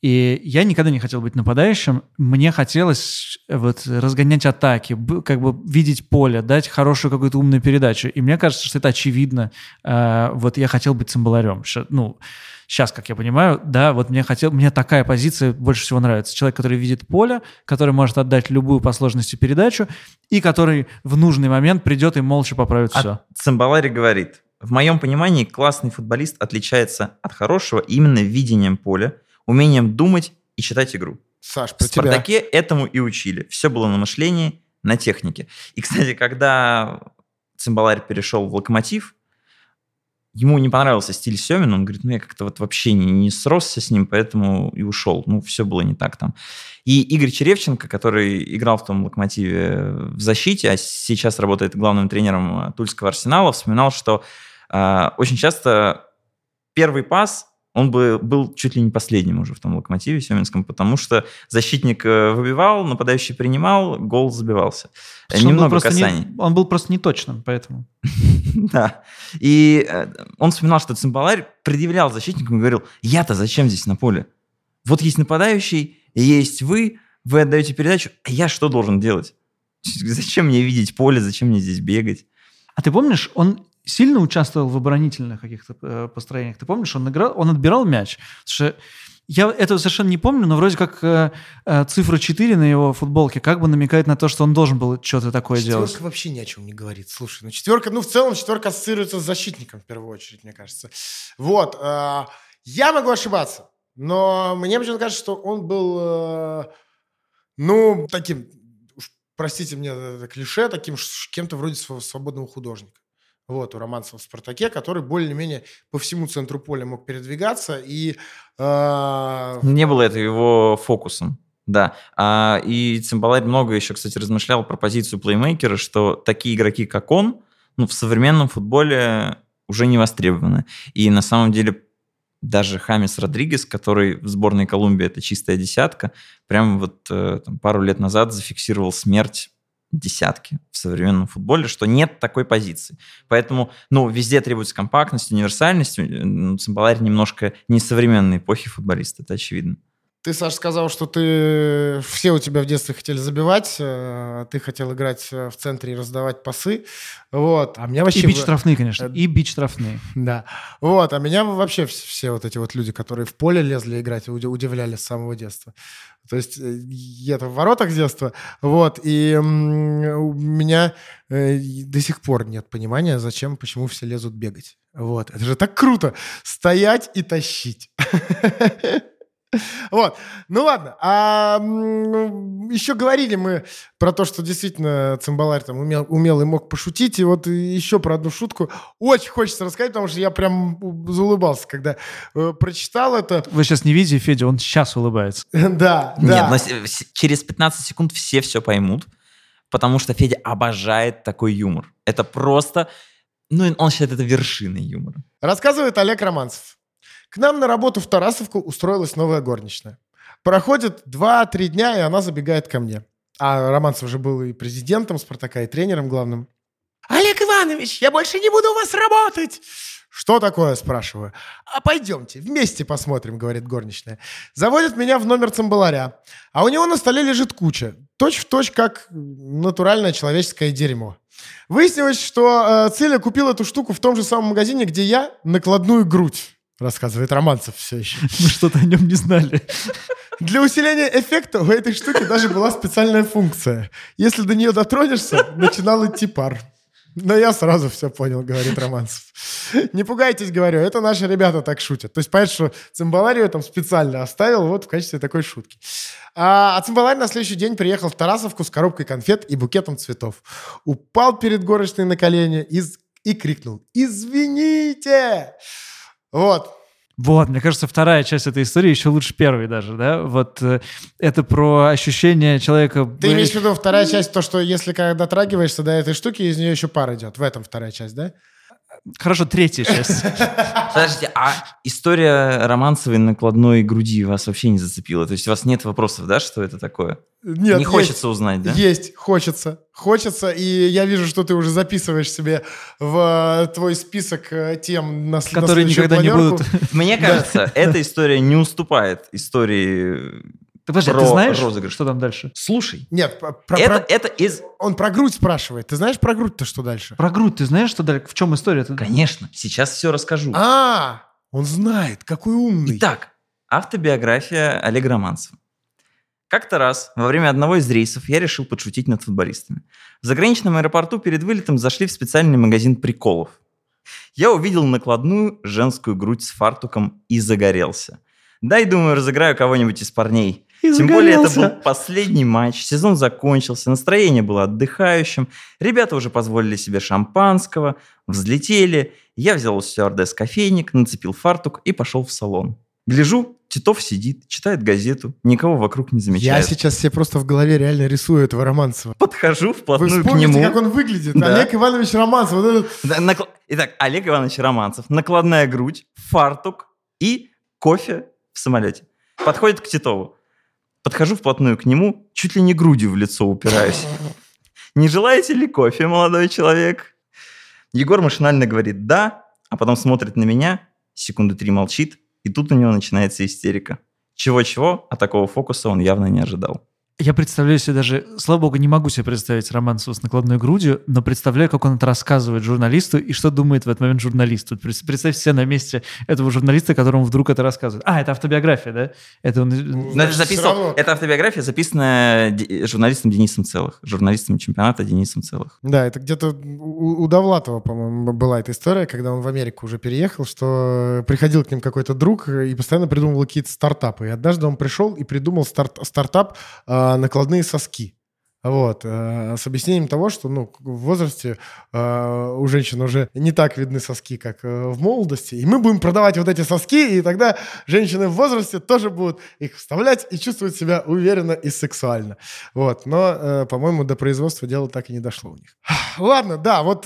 И я никогда не хотел быть нападающим. Мне хотелось вот разгонять атаки, как бы видеть поле, дать хорошую какую-то умную передачу. И мне кажется, что это очевидно. А, вот я хотел быть цимбаларем. Ну, сейчас, как я понимаю, да, вот мне хотел, мне такая позиция больше всего нравится. Человек, который видит поле, который может отдать любую по сложности передачу, и который в нужный момент придет и молча поправит а все. Цимбалари говорит, в моем понимании классный футболист отличается от хорошего именно видением поля, умением думать и читать игру. Саш, про В «Спартаке» тебя. этому и учили. Все было на мышлении, на технике. И, кстати, когда Цимбаларь перешел в «Локомотив», ему не понравился стиль Семина, он говорит, ну я как-то вот вообще не, не сросся с ним, поэтому и ушел. Ну, все было не так там. И Игорь Черевченко, который играл в том локомотиве в защите, а сейчас работает главным тренером Тульского арсенала, вспоминал, что э, очень часто первый пас он бы был чуть ли не последним уже в том локомотиве Семенском, потому что защитник э, выбивал, нападающий принимал, гол забивался. Потому Немного он касаний. Не, он был просто неточным, поэтому. да. И э, он вспоминал, что Цимбаларь предъявлял защитникам и говорил, я-то зачем здесь на поле? Вот есть нападающий, есть вы, вы отдаете передачу, а я что должен делать? Зачем мне видеть поле, зачем мне здесь бегать? А ты помнишь, он сильно участвовал в оборонительных каких-то э, построениях. Ты помнишь, он играл, он отбирал мяч. Я этого совершенно не помню, но вроде как э, э, цифра 4 на его футболке как бы намекает на то, что он должен был что-то такое четверка делать. Четверка вообще ни о чем не говорит. Слушай, ну четверка, ну в целом четверка ассоциируется с защитником в первую очередь, мне кажется. Вот. Э, я могу ошибаться, но мне почему-то кажется, что он был, э, ну, таким, уж простите это клише, таким кем-то вроде свободного художника вот, у Романцева в «Спартаке», который более-менее по всему центру поля мог передвигаться. И, э... Не было это его фокусом. Да, а, и Цимбаларь много еще, кстати, размышлял про позицию плеймейкера, что такие игроки, как он, ну, в современном футболе уже не востребованы. И на самом деле даже Хамис Родригес, который в сборной Колумбии это чистая десятка, прямо вот э, там, пару лет назад зафиксировал смерть десятки в современном футболе, что нет такой позиции. Поэтому, ну, везде требуется компактность, универсальность. Ну, Цимбаларь немножко не современной эпохи футболист, это очевидно. Ты, Саш, сказал, что ты все у тебя в детстве хотели забивать, э, ты хотел играть э, в центре и раздавать пасы, вот. А меня вообще... И бить штрафные, конечно, и бить штрафные. Да. Вот, а меня вообще все вот эти вот люди, которые в поле лезли играть, удивляли с самого детства. То есть я-то в воротах с детства, вот, и у меня до сих пор нет понимания, зачем, почему все лезут бегать. Вот, это же так круто, стоять и тащить. Вот. Ну ладно. А еще говорили мы про то, что действительно цимбаларь там умел, умел и мог пошутить. И вот еще про одну шутку очень хочется рассказать, потому что я прям заулыбался, когда э, прочитал это. Вы сейчас не видите, Федя, он сейчас улыбается. Да, Нет, да. но через 15 секунд все все поймут, потому что Федя обожает такой юмор. Это просто... Ну, он считает это вершиной юмора. Рассказывает Олег Романцев. К нам на работу в Тарасовку устроилась новая горничная. Проходит 2-3 дня, и она забегает ко мне. А Романцев же был и президентом «Спартака», и тренером главным. «Олег Иванович, я больше не буду у вас работать!» «Что такое?» – спрашиваю. «А пойдемте, вместе посмотрим», – говорит горничная. Заводит меня в номер цимбаларя. А у него на столе лежит куча. Точь в точь, как натуральное человеческое дерьмо. Выяснилось, что э, Циля купил эту штуку в том же самом магазине, где я накладную грудь. Рассказывает Романцев все еще. Мы что-то о нем не знали. Для усиления эффекта у этой штуки даже была специальная функция. Если до нее дотронешься, начинал идти пар. Но я сразу все понял, говорит Романцев. Не пугайтесь, говорю, это наши ребята так шутят. То есть, понятно, что цимбаларию там специально оставил вот в качестве такой шутки. А, а цимбаларь на следующий день приехал в Тарасовку с коробкой конфет и букетом цветов. Упал перед горочной на колени и, и крикнул «Извините!» Вот. Вот, мне кажется, вторая часть этой истории еще лучше первой даже, да? Вот э, это про ощущение человека... Ты имеешь в виду вторая часть, то, что если когда дотрагиваешься до этой штуки, из нее еще пар идет. В этом вторая часть, да? Хорошо, третья часть. Подождите, а история романсовой накладной груди вас вообще не зацепила? То есть у вас нет вопросов, да, что это такое? Нет. Не хочется узнать, да? Есть, хочется. Хочется, и я вижу, что ты уже записываешь себе в э, твой список э, тем на Которые никогда не будут. Мне кажется, эта история не уступает истории ты подожди, про ты знаешь, розыгрыш. что там дальше? Слушай. Нет, про, это, про... это из... Он про грудь спрашивает. Ты знаешь про грудь-то что дальше? Про грудь ты знаешь, что дальше? В чем история? -то? Конечно, сейчас все расскажу. А, он знает, какой умный. Итак, автобиография Олега Романцева. Как-то раз во время одного из рейсов я решил подшутить над футболистами. В заграничном аэропорту перед вылетом зашли в специальный магазин приколов. Я увидел накладную женскую грудь с фартуком и загорелся. Дай, думаю, разыграю кого-нибудь из парней. И Тем более это был последний матч, сезон закончился, настроение было отдыхающим, ребята уже позволили себе шампанского, взлетели, я взял у стюардесс кофейник, нацепил фартук и пошел в салон. Гляжу, Титов сидит, читает газету, никого вокруг не замечает. Я сейчас себе просто в голове реально рисую этого Романцева. Подхожу вплотную Вы к нему. как он выглядит. Да. Олег Иванович Романцев. Вот этот... да, накл... Итак, Олег Иванович Романцев, накладная грудь, фартук и кофе в самолете. Подходит к Титову. Подхожу вплотную к нему, чуть ли не грудью в лицо упираюсь. «Не желаете ли кофе, молодой человек?» Егор машинально говорит «да», а потом смотрит на меня, секунды три молчит, и тут у него начинается истерика. Чего-чего, а такого фокуса он явно не ожидал. Я представляю себе даже, слава богу, не могу себе представить Романцева с накладной грудью, но представляю, как он это рассказывает журналисту и что думает в этот момент журналист. Вот представь себе на месте этого журналиста, которому вдруг это рассказывает. А, это автобиография, да? Это он... Ну, но это, записал, это автобиография, записанная журналистом Денисом Целых, журналистом чемпионата Денисом Целых. Да, это где-то у, у Довлатова, по-моему, была эта история, когда он в Америку уже переехал, что приходил к ним какой-то друг и постоянно придумывал какие-то стартапы. И однажды он пришел и придумал старт, стартап а, накладные соски. Вот, э, с объяснением того, что ну, в возрасте э, у женщин уже не так видны соски, как э, в молодости. И мы будем продавать вот эти соски, и тогда женщины в возрасте тоже будут их вставлять и чувствовать себя уверенно и сексуально. Вот, но, по-моему, до производства дело так и не дошло у них. Ладно, да, вот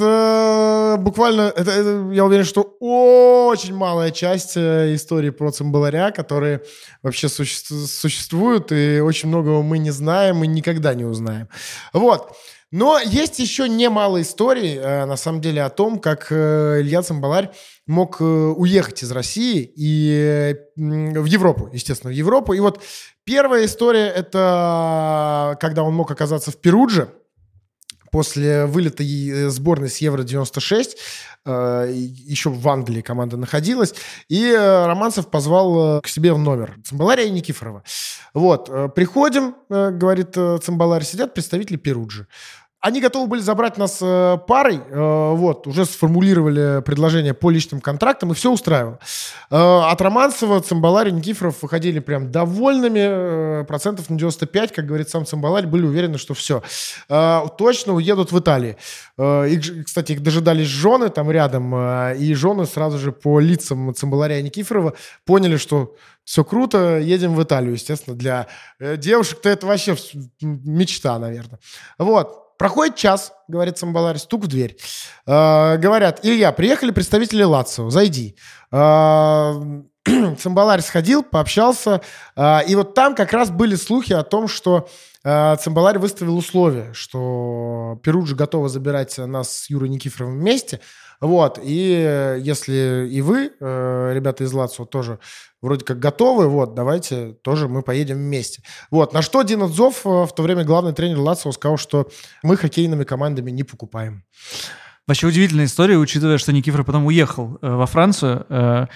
буквально, это, это, я уверен, что очень малая часть истории про цимбаларя, которые вообще суще- существуют, и очень многого мы не знаем и никогда не узнаем. Вот. Но есть еще немало историй, э, на самом деле, о том, как э, Илья Цимбаларь мог э, уехать из России и в Европу, естественно, в Европу. И вот первая история – это когда он мог оказаться в Перудже, после вылета сборной с Евро-96, еще в Англии команда находилась, и Романцев позвал к себе в номер Цимбалария и Никифорова. Вот, приходим, говорит Цимбаларь, сидят представители Перуджи. Они готовы были забрать нас э, парой, э, вот, уже сформулировали предложение по личным контрактам, и все устраивало. Э, от Романцева, Цимбалари, Никифоров выходили прям довольными, э, процентов на 95, как говорит сам Цимбаларь, были уверены, что все, э, точно уедут в Италию. Э, их, кстати, их дожидались жены там рядом, э, и жены сразу же по лицам Цимбаларя и Никифорова поняли, что все круто, едем в Италию, естественно, для э, девушек-то это вообще мечта, наверное. Вот. Проходит час, говорит Самбаларь, стук в дверь. Э, говорят, Илья, приехали представители Лацио, зайди. Э, Цимбаларь сходил, пообщался, э, и вот там как раз были слухи о том, что э, Цимбаларь выставил условия, что Перуджи готова забирать нас с Юрой Никифоровым вместе, вот, и если и вы, э, ребята из Лацио, тоже вроде как готовы, вот, давайте тоже мы поедем вместе. Вот, на что Дин Отзов, э, в то время главный тренер Лацио, сказал, что мы хоккейными командами не покупаем. Вообще удивительная история, учитывая, что Никифор потом уехал э, во Францию. Э,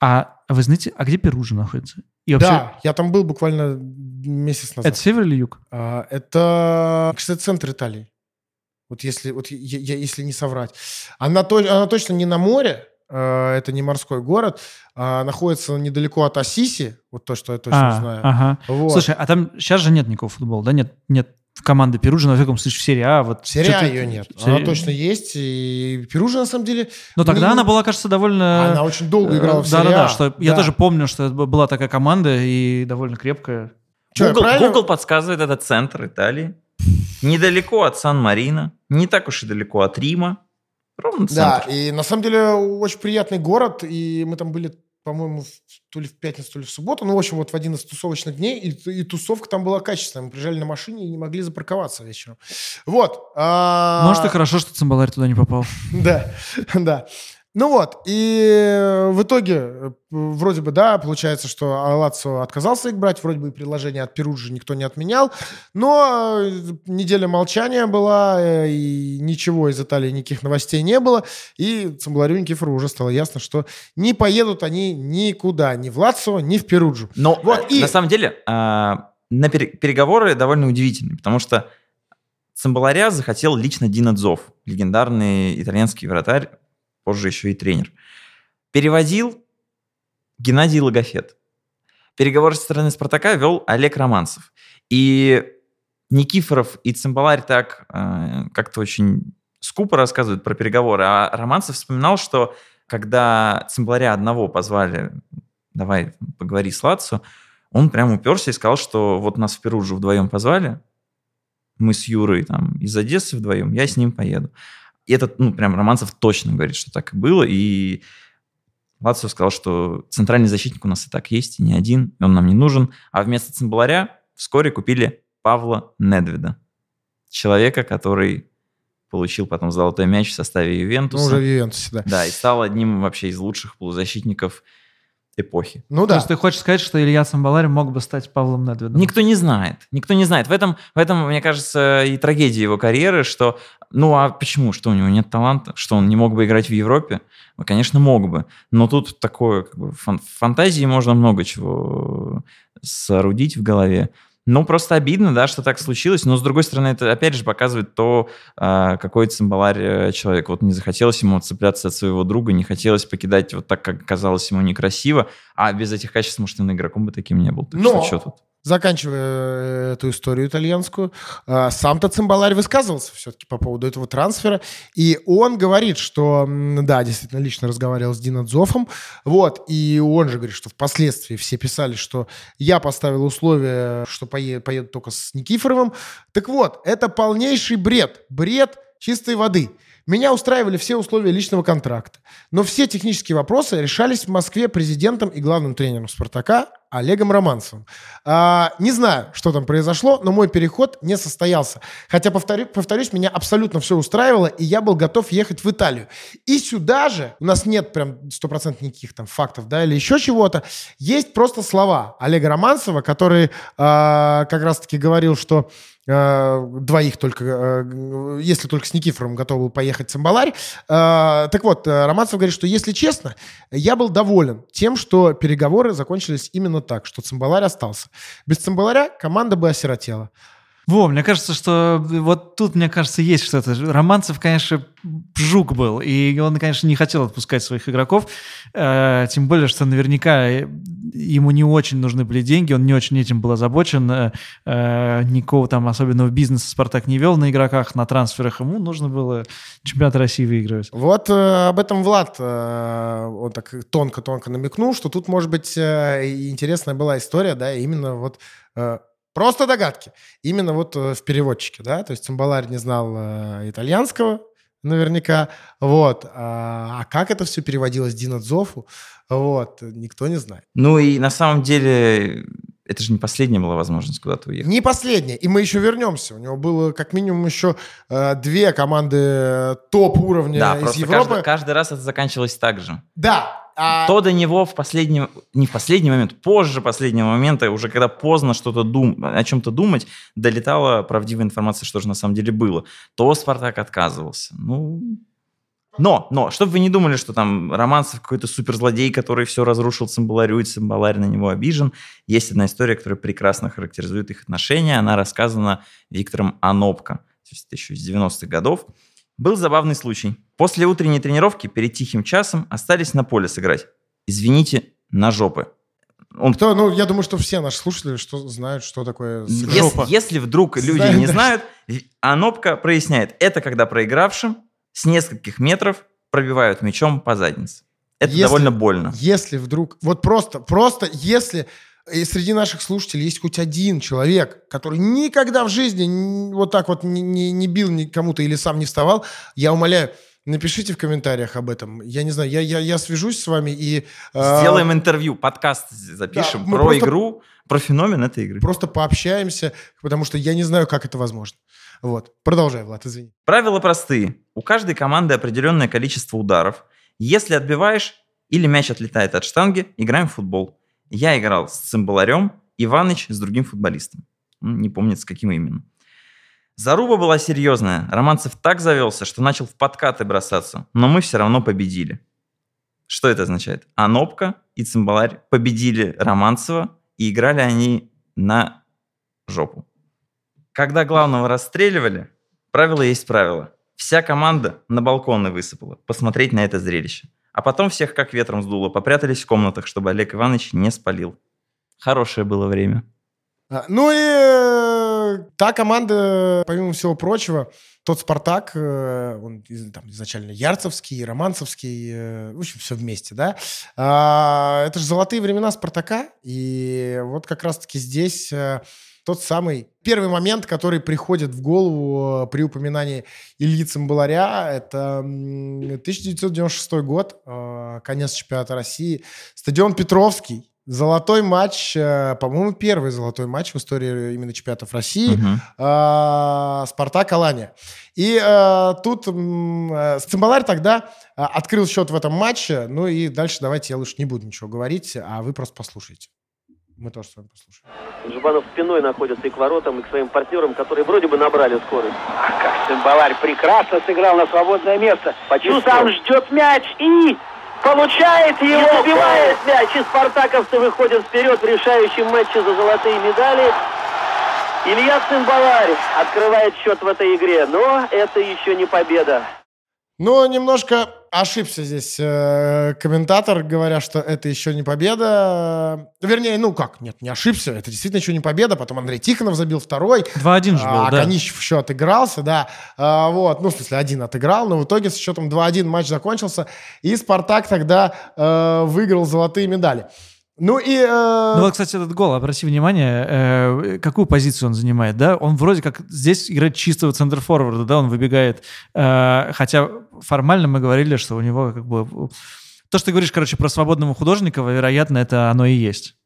а вы знаете, а где Перужа находится? И вообще... Да, я там был буквально месяц назад. Это север или юг? А, это, кстати, центр Италии. Вот если, вот я, я, если не соврать. Она, она точно не на море, это не морской город, а находится недалеко от Асиси, вот то, что я точно а, знаю. Ага. Вот. Слушай, а там сейчас же нет никакого футбола, да? Нет, нет команды Перуджи, во всяком случае, в серии А. Вот в серии А ее нет. Серия... Она точно есть. И Перуджи, на самом деле... Но тогда не... она была, кажется, довольно... Она очень долго играла в серии Да-да-да, что да. я тоже помню, что это была такая команда и довольно крепкая. Что, Google, Google подсказывает, это центр Италии. Недалеко от Сан-Марино, не так уж и далеко от Рима. Ровно центр. Да, и на самом деле очень приятный город, и мы там были по-моему, то ли в пятницу, то ли в субботу. Ну, в общем, вот в один из тусовочных дней. И, и тусовка там была качественная. Мы приезжали на машине и не могли запарковаться вечером. Вот. А... Может, и хорошо, что Цимбаларь туда не попал. Да, да. Ну вот, и в итоге, э, вроде бы, да, получается, что Лацо отказался их брать, вроде бы и предложение от Перуджи никто не отменял, но э, неделя молчания была, э, и ничего из Италии, никаких новостей не было, и Цимбларю Никифору уже стало ясно, что не поедут они никуда, ни в Лацо, ни в Перуджу. Но вот, и... на самом деле а, на переговоры довольно удивительные, потому что Цимбаларя захотел лично Дина Дзов, легендарный итальянский вратарь, позже еще и тренер. Переводил Геннадий Логофет. Переговоры со стороны «Спартака» вел Олег Романцев. И Никифоров и Цимбаларь так э, как-то очень скупо рассказывают про переговоры, а Романцев вспоминал, что когда Цимбаларя одного позвали, давай поговори с Лацо, он прям уперся и сказал, что вот нас в Перу вдвоем позвали, мы с Юрой там из Одессы вдвоем, я с ним поеду. И этот, ну, прям Романцев точно говорит, что так и было. И Лацио сказал, что центральный защитник у нас и так есть, и не один, и он нам не нужен. А вместо Цимбаларя вскоре купили Павла Недведа. Человека, который получил потом золотой мяч в составе Ювентуса. Ну, уже в Ювентусе, да. Да, и стал одним вообще из лучших полузащитников эпохи. Ну да. То есть ты хочешь сказать, что Илья Самбалари мог бы стать Павлом Недведом? Никто не знает. Никто не знает. В этом, в этом, мне кажется, и трагедия его карьеры, что ну а почему? Что у него нет таланта? Что он не мог бы играть в Европе? Ну, конечно, мог бы. Но тут такое, как бы, фан- фантазии можно много чего соорудить в голове. Ну, просто обидно, да, что так случилось. Но, с другой стороны, это, опять же, показывает то, а, какой цимбаларь э, человек. Вот не захотелось ему отцепляться от своего друга, не хотелось покидать вот так, как казалось ему некрасиво. А без этих качеств, может, он игроком бы таким не был. Так Но... что, что тут? Заканчивая э, эту историю итальянскую, а, сам-то Цимбаларь высказывался все-таки по поводу этого трансфера, и он говорит, что, да, действительно, лично разговаривал с Дино Дзофом, вот, и он же говорит, что впоследствии все писали, что я поставил условие, что поеду, поеду только с Никифоровым. Так вот, это полнейший бред, бред чистой воды. Меня устраивали все условия личного контракта. Но все технические вопросы решались в Москве президентом и главным тренером «Спартака» Олегом Романцевым. А, не знаю, что там произошло, но мой переход не состоялся. Хотя, повторю, повторюсь, меня абсолютно все устраивало, и я был готов ехать в Италию. И сюда же, у нас нет прям 100% никаких там фактов, да, или еще чего-то, есть просто слова Олега Романцева, который а, как раз-таки говорил, что двоих только, э, если только с Никифором готов был поехать Цимбаларь. Э, так вот, Романцев говорит, что если честно, я был доволен тем, что переговоры закончились именно так, что Цимбаларь остался. Без Цимбаларя команда бы осиротела. Во, мне кажется, что вот тут, мне кажется, есть что-то. Романцев, конечно, жук был, и он, конечно, не хотел отпускать своих игроков, э, тем более, что наверняка ему не очень нужны были деньги, он не очень этим был озабочен, э, э никакого там особенного бизнеса «Спартак» не вел на игроках, на трансферах, ему нужно было чемпионат России выигрывать. Вот э, об этом Влад, э, он так тонко-тонко намекнул, что тут, может быть, э, интересная была история, да, именно вот э, Просто догадки. Именно вот э, в переводчике, да, то есть Цимбаларь не знал э, итальянского, наверняка, вот. А, а как это все переводилось Дина Дзофу, вот, никто не знает. Ну и на самом деле это же не последняя была возможность куда-то уехать. Не последняя. И мы еще вернемся. У него было как минимум еще э, две команды э, топ-уровня да, из Европы. Каждый, каждый раз это заканчивалось так же. Да, а... То до него в последний, не в последний момент, позже последнего момента, уже когда поздно что-то дум, о чем-то думать, долетала правдивая информация, что же на самом деле было. То Спартак отказывался. Ну, но, но, чтобы вы не думали, что там Романцев какой-то суперзлодей, который все разрушил Цимбаларю, и Цимбаларь на него обижен. Есть одна история, которая прекрасно характеризует их отношения. Она рассказана Виктором Анопко, то есть еще из 90-х годов. Был забавный случай. После утренней тренировки перед тихим часом остались на поле сыграть. Извините, на жопы. Он... Кто, ну, я думаю, что все наши слушатели что, знают, что такое если, если вдруг люди знают, не знают, Анопка проясняет. Это когда проигравшим с нескольких метров пробивают мячом по заднице. Это если, довольно больно. Если вдруг, вот просто, просто если и среди наших слушателей есть хоть один человек, который никогда в жизни вот так вот не, не, не бил кому-то или сам не вставал, я умоляю, Напишите в комментариях об этом. Я не знаю, я, я, я свяжусь с вами и... Э, Сделаем интервью, подкаст запишем да, про просто, игру, про феномен этой игры. Просто пообщаемся, потому что я не знаю, как это возможно. Вот. Продолжай, Влад, извини. Правила простые. У каждой команды определенное количество ударов. Если отбиваешь или мяч отлетает от штанги, играем в футбол. Я играл с цимбаларем, Иваныч с другим футболистом. Не помнит, с каким именно. Заруба была серьезная. Романцев так завелся, что начал в подкаты бросаться. Но мы все равно победили. Что это означает? Анопка и Цимбаларь победили Романцева, и играли они на жопу. Когда главного расстреливали, правило есть правило. Вся команда на балконы высыпала посмотреть на это зрелище. А потом всех как ветром сдуло, попрятались в комнатах, чтобы Олег Иванович не спалил. Хорошее было время. А, ну и э, та команда, помимо всего прочего, тот «Спартак», э, он там, изначально Ярцевский, Романцевский, э, в общем, все вместе, да. А, это же золотые времена «Спартака», и вот как раз-таки здесь тот самый первый момент, который приходит в голову при упоминании Ильи Цимбаларя. Это 1996 год, э, конец чемпионата России. Стадион Петровский. Золотой матч, э, по-моему, первый золотой матч в истории именно чемпионатов России. Uh-huh. Спартак Алания. И э, тут э, Цимбаларь тогда э, открыл счет в этом матче. Ну и дальше давайте я лучше не буду ничего говорить, а вы просто послушайте. Мы тоже с вами послушаем. Жбанов спиной находится и к воротам, и к своим партнерам, которые вроде бы набрали скорость. А как Цимбаларь прекрасно сыграл на свободное место. Почему сам ждет мяч и получает его, и убивает мяч. И спартаковцы выходят вперед в решающем матче за золотые медали. Илья Цимбаларь открывает счет в этой игре, но это еще не победа. Но немножко ошибся здесь э, комментатор, говоря, что это еще не победа. Вернее, ну как, нет, не ошибся, это действительно еще не победа. Потом Андрей Тихонов забил второй. 2-1 же был, а, да. Конищев еще отыгрался, да. А, вот, ну, в смысле, один отыграл, но в итоге с счетом 2-1 матч закончился, и «Спартак» тогда э, выиграл золотые медали. Ну и... Э... Ну вот, кстати, этот гол, обрати внимание, э, какую позицию он занимает, да? Он вроде как здесь играет чистого центр-форварда, да, он выбегает. Э, хотя формально мы говорили, что у него как бы... То, что ты говоришь, короче, про свободного художника, вероятно, это оно и есть.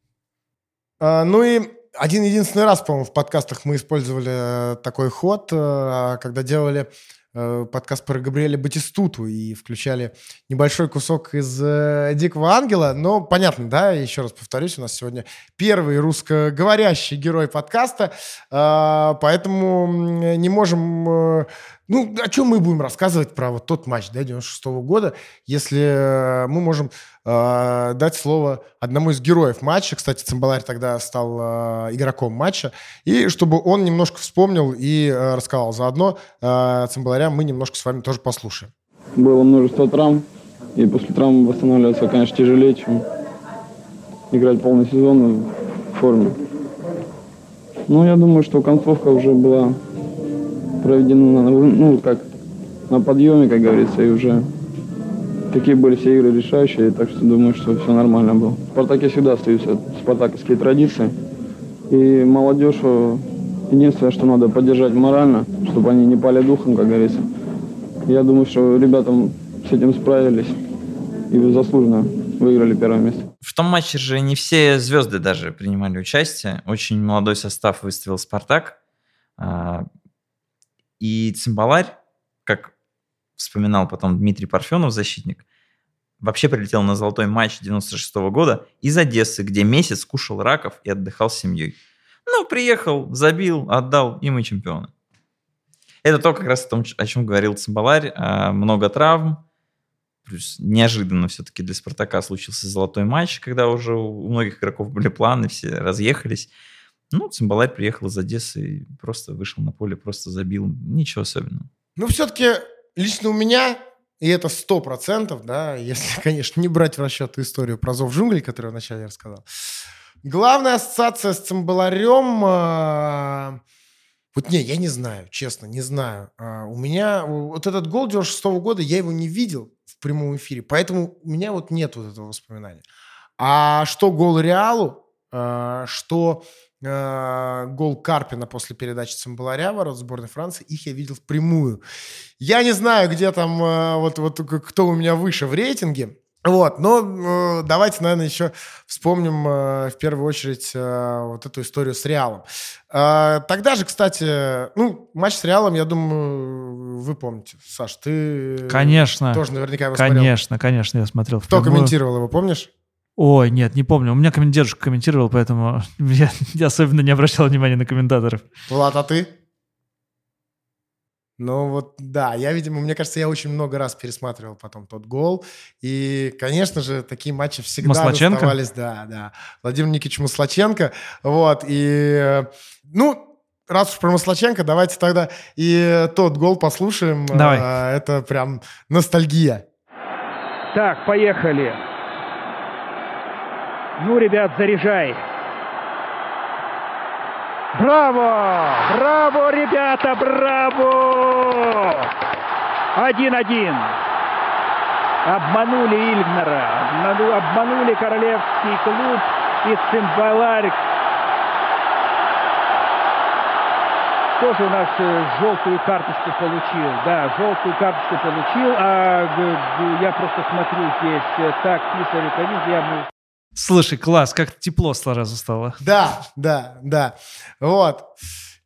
А, ну и один единственный раз, по-моему, в подкастах мы использовали э, такой ход, э, когда делали Э, подкаст про Габриэля Батистуту и включали небольшой кусок из э, «Дикого ангела». Но понятно, да, еще раз повторюсь, у нас сегодня первый русскоговорящий герой подкаста, э, поэтому не можем... Ну, о чем мы будем рассказывать про вот тот матч, да, 96 -го года, если э, мы можем э, дать слово одному из героев матча. Кстати, Цимбаларь тогда стал э, игроком матча. И чтобы он немножко вспомнил и э, рассказал. Заодно э, Цимбаларя мы немножко с вами тоже послушаем. Было множество травм. И после травм восстанавливаться, конечно, тяжелее, чем играть полный сезон в форме. Ну, я думаю, что концовка уже была проведена, ну, как на подъеме, как говорится, и уже такие были все игры решающие, так что думаю, что все нормально было. В «Спартаке» всегда остаются спартаковские традиции. И молодежь, э, единственное, что надо поддержать морально, чтобы они не пали духом, как говорится. Я думаю, что ребятам с этим справились и заслуженно выиграли первое место. В том матче же не все звезды даже принимали участие. Очень молодой состав выставил «Спартак». И Цимбаларь, как вспоминал потом Дмитрий Парфенов, защитник, вообще прилетел на золотой матч 96 -го года из Одессы, где месяц кушал раков и отдыхал с семьей. Ну, приехал, забил, отдал, и мы чемпионы. Это то, как раз о том, о чем говорил Цимбаларь. А, много травм, плюс неожиданно все-таки для Спартака случился золотой матч, когда уже у многих игроков были планы, все разъехались. Ну, Цимбаларь приехал из Одессы и просто вышел на поле, просто забил. Ничего особенного. Ну, все-таки лично у меня, и это сто процентов, да, если, конечно, не брать в расчет историю про зов джунглей, которую я рассказал. Главная ассоциация с цимбаларем... Э, вот не, я не знаю, честно, не знаю. Э, у меня вот этот гол 96 -го года, я его не видел в прямом эфире, поэтому у меня вот нет вот этого воспоминания. А что гол Реалу, э, что гол Карпина после передачи Цимбаларя ворот сборной Франции, их я видел впрямую. Я не знаю, где там, э, вот, вот кто у меня выше в рейтинге, вот, но э, давайте, наверное, еще вспомним э, в первую очередь э, вот эту историю с Реалом. Э, тогда же, кстати, ну, матч с Реалом, я думаю, вы помните. Саш, ты конечно, тоже наверняка его Конечно, смотрел. конечно, я смотрел. Кто комментировал его, помнишь? Ой, нет, не помню. У меня дедушка комментировал, поэтому я, я особенно не обращал внимания на комментаторов. Влад, а ты? Ну вот, да, я, видимо, мне кажется, я очень много раз пересматривал потом тот гол. И, конечно же, такие матчи всегда Маслаченко? оставались. Да, да. Владимир Никитич Маслаченко. Вот, и, ну, раз уж про Маслаченко, давайте тогда и тот гол послушаем. Давай. А, это прям ностальгия. Так, поехали. Ну, ребят, заряжай. Браво! Браво, ребята, браво! Один-один. Обманули Ильгнера, обманули Королевский клуб и Цимбаларь. Тоже у нас э, желтую карточку получил. Да, желтую карточку получил. А я просто смотрю здесь э, так, Писарь я Слушай, класс, как тепло сразу стало. Да, да, да. Вот.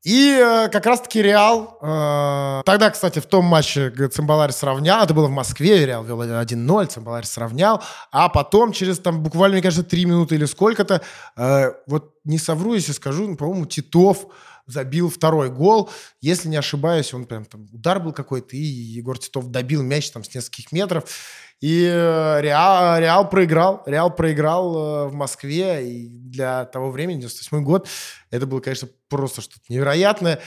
И э, как раз-таки Реал, э, тогда, кстати, в том матче Цимбаларь сравнял, это было в Москве, Реал вел 1-0, Цимбаларь сравнял, а потом через там буквально, мне кажется, 3 минуты или сколько-то, э, вот не совру, если скажу, по-моему, Титов забил второй гол. Если не ошибаюсь, он прям там удар был какой-то, и Егор Титов добил мяч там с нескольких метров. И э, Реал, Реал проиграл. Реал проиграл э, в Москве. И для того времени, 98 год, это было, конечно, просто что-то невероятное.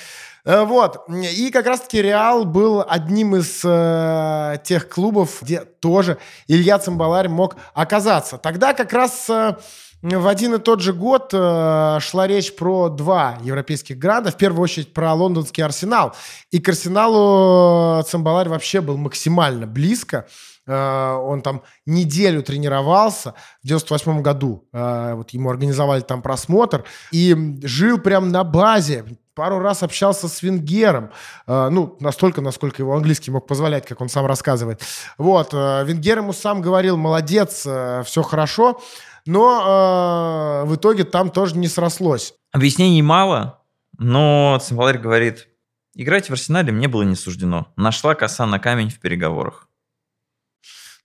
Э, вот. И как раз-таки Реал был одним из э, тех клубов, где тоже Илья Цимбаларь мог оказаться. Тогда как раз... Э, в один и тот же год э, шла речь про два европейских града, в первую очередь про лондонский Арсенал. И к Арсеналу Цимбаларь вообще был максимально близко. Э, он там неделю тренировался в 98 году. Э, вот ему организовали там просмотр. И жил прям на базе. Пару раз общался с Венгером. Э, ну, настолько, насколько его английский мог позволять, как он сам рассказывает. Вот. Венгер ему сам говорил, молодец, все хорошо но э, в итоге там тоже не срослось. Объяснений мало, но Цимбаларь говорит, играть в Арсенале мне было не суждено. Нашла коса на камень в переговорах.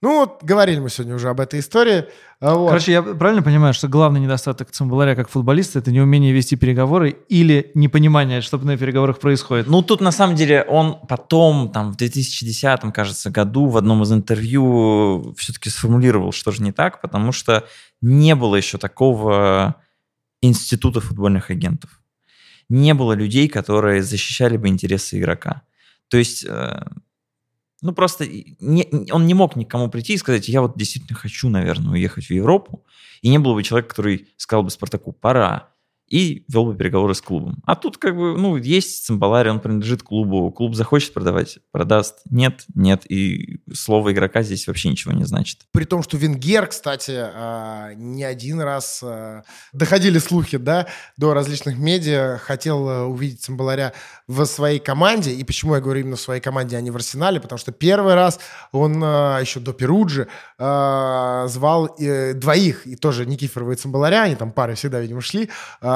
Ну, вот говорили мы сегодня уже об этой истории. А вот. Короче, я правильно понимаю, что главный недостаток Цимбаларя как футболиста – это неумение вести переговоры или непонимание, что на переговорах происходит? Ну, тут на самом деле он потом, там, в 2010, кажется, году в одном из интервью все-таки сформулировал, что же не так, потому что не было еще такого института футбольных агентов. Не было людей, которые защищали бы интересы игрока. То есть э, ну, просто не, он не мог никому прийти и сказать, я вот действительно хочу, наверное, уехать в Европу. И не было бы человека, который сказал бы Спартаку, пора и вел бы переговоры с клубом. А тут как бы, ну, есть Цимбалари, он принадлежит клубу, клуб захочет продавать, продаст, нет, нет, и слово игрока здесь вообще ничего не значит. При том, что Венгер, кстати, а, не один раз а, доходили слухи, да, до различных медиа, хотел а, увидеть Цимбаларя в своей команде, и почему я говорю именно в своей команде, а не в Арсенале, потому что первый раз он еще до Перуджи звал э, двоих, и тоже Никифорова и Цимбаларя, они там пары всегда, видимо, шли,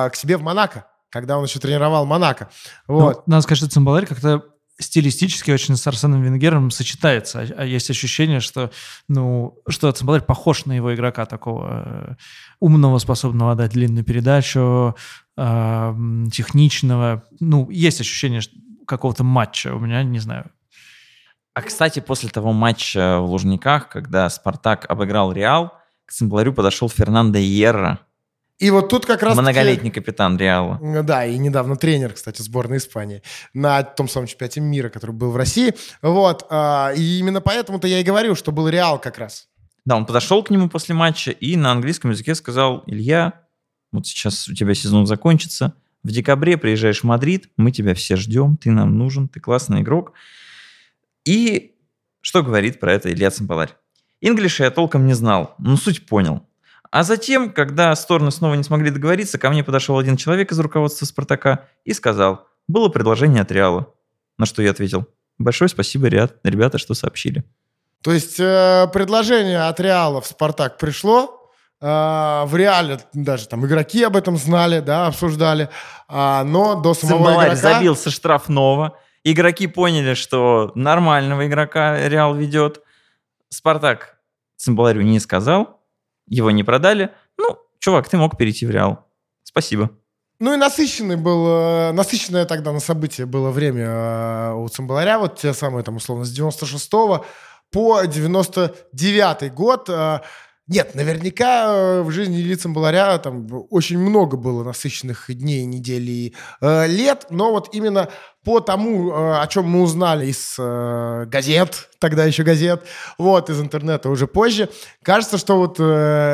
к себе в Монако, когда он еще тренировал Монако. Ну, вот. Ну, надо сказать, что Цимбаларь как-то стилистически очень с Арсеном Венгером сочетается. А, а есть ощущение, что, ну, что Цимбаларь похож на его игрока такого э, умного, способного дать длинную передачу, э, техничного. Ну, есть ощущение какого-то матча у меня, не знаю. А, кстати, после того матча в Лужниках, когда Спартак обыграл Реал, к Цимбаларю подошел Фернандо Иерра, и вот тут как раз... Многолетний капитан Реала. Да, и недавно тренер, кстати, сборной Испании на том самом чемпионате мира, который был в России. Вот. А, и именно поэтому-то я и говорил, что был Реал как раз. Да, он подошел к нему после матча и на английском языке сказал, Илья, вот сейчас у тебя сезон закончится, в декабре приезжаешь в Мадрид, мы тебя все ждем, ты нам нужен, ты классный игрок. И что говорит про это Илья Цимбаларь? Инглиша я толком не знал, но суть понял. А затем, когда стороны снова не смогли договориться, ко мне подошел один человек из руководства «Спартака» и сказал, было предложение от Реала. На что я ответил, большое спасибо, ребят, ребята, что сообщили. То есть э, предложение от Реала в «Спартак» пришло, э, в Реале даже там игроки об этом знали, да, обсуждали, э, но до самого Цимбаларь игрока... забил со штрафного, игроки поняли, что нормального игрока Реал ведет. «Спартак» Цимбаларю не сказал, его не продали. Ну, чувак, ты мог перейти в Реал. Спасибо. Ну и насыщенный был, э, насыщенное тогда на события было время э, у Цимбаларя, вот те самые там условно с 96 по 99 год. Э, нет, наверняка в жизни Ильи Цимбаларя там очень много было насыщенных дней, недель и лет, но вот именно по тому, о чем мы узнали из газет, тогда еще газет, вот, из интернета уже позже. Кажется, что вот э,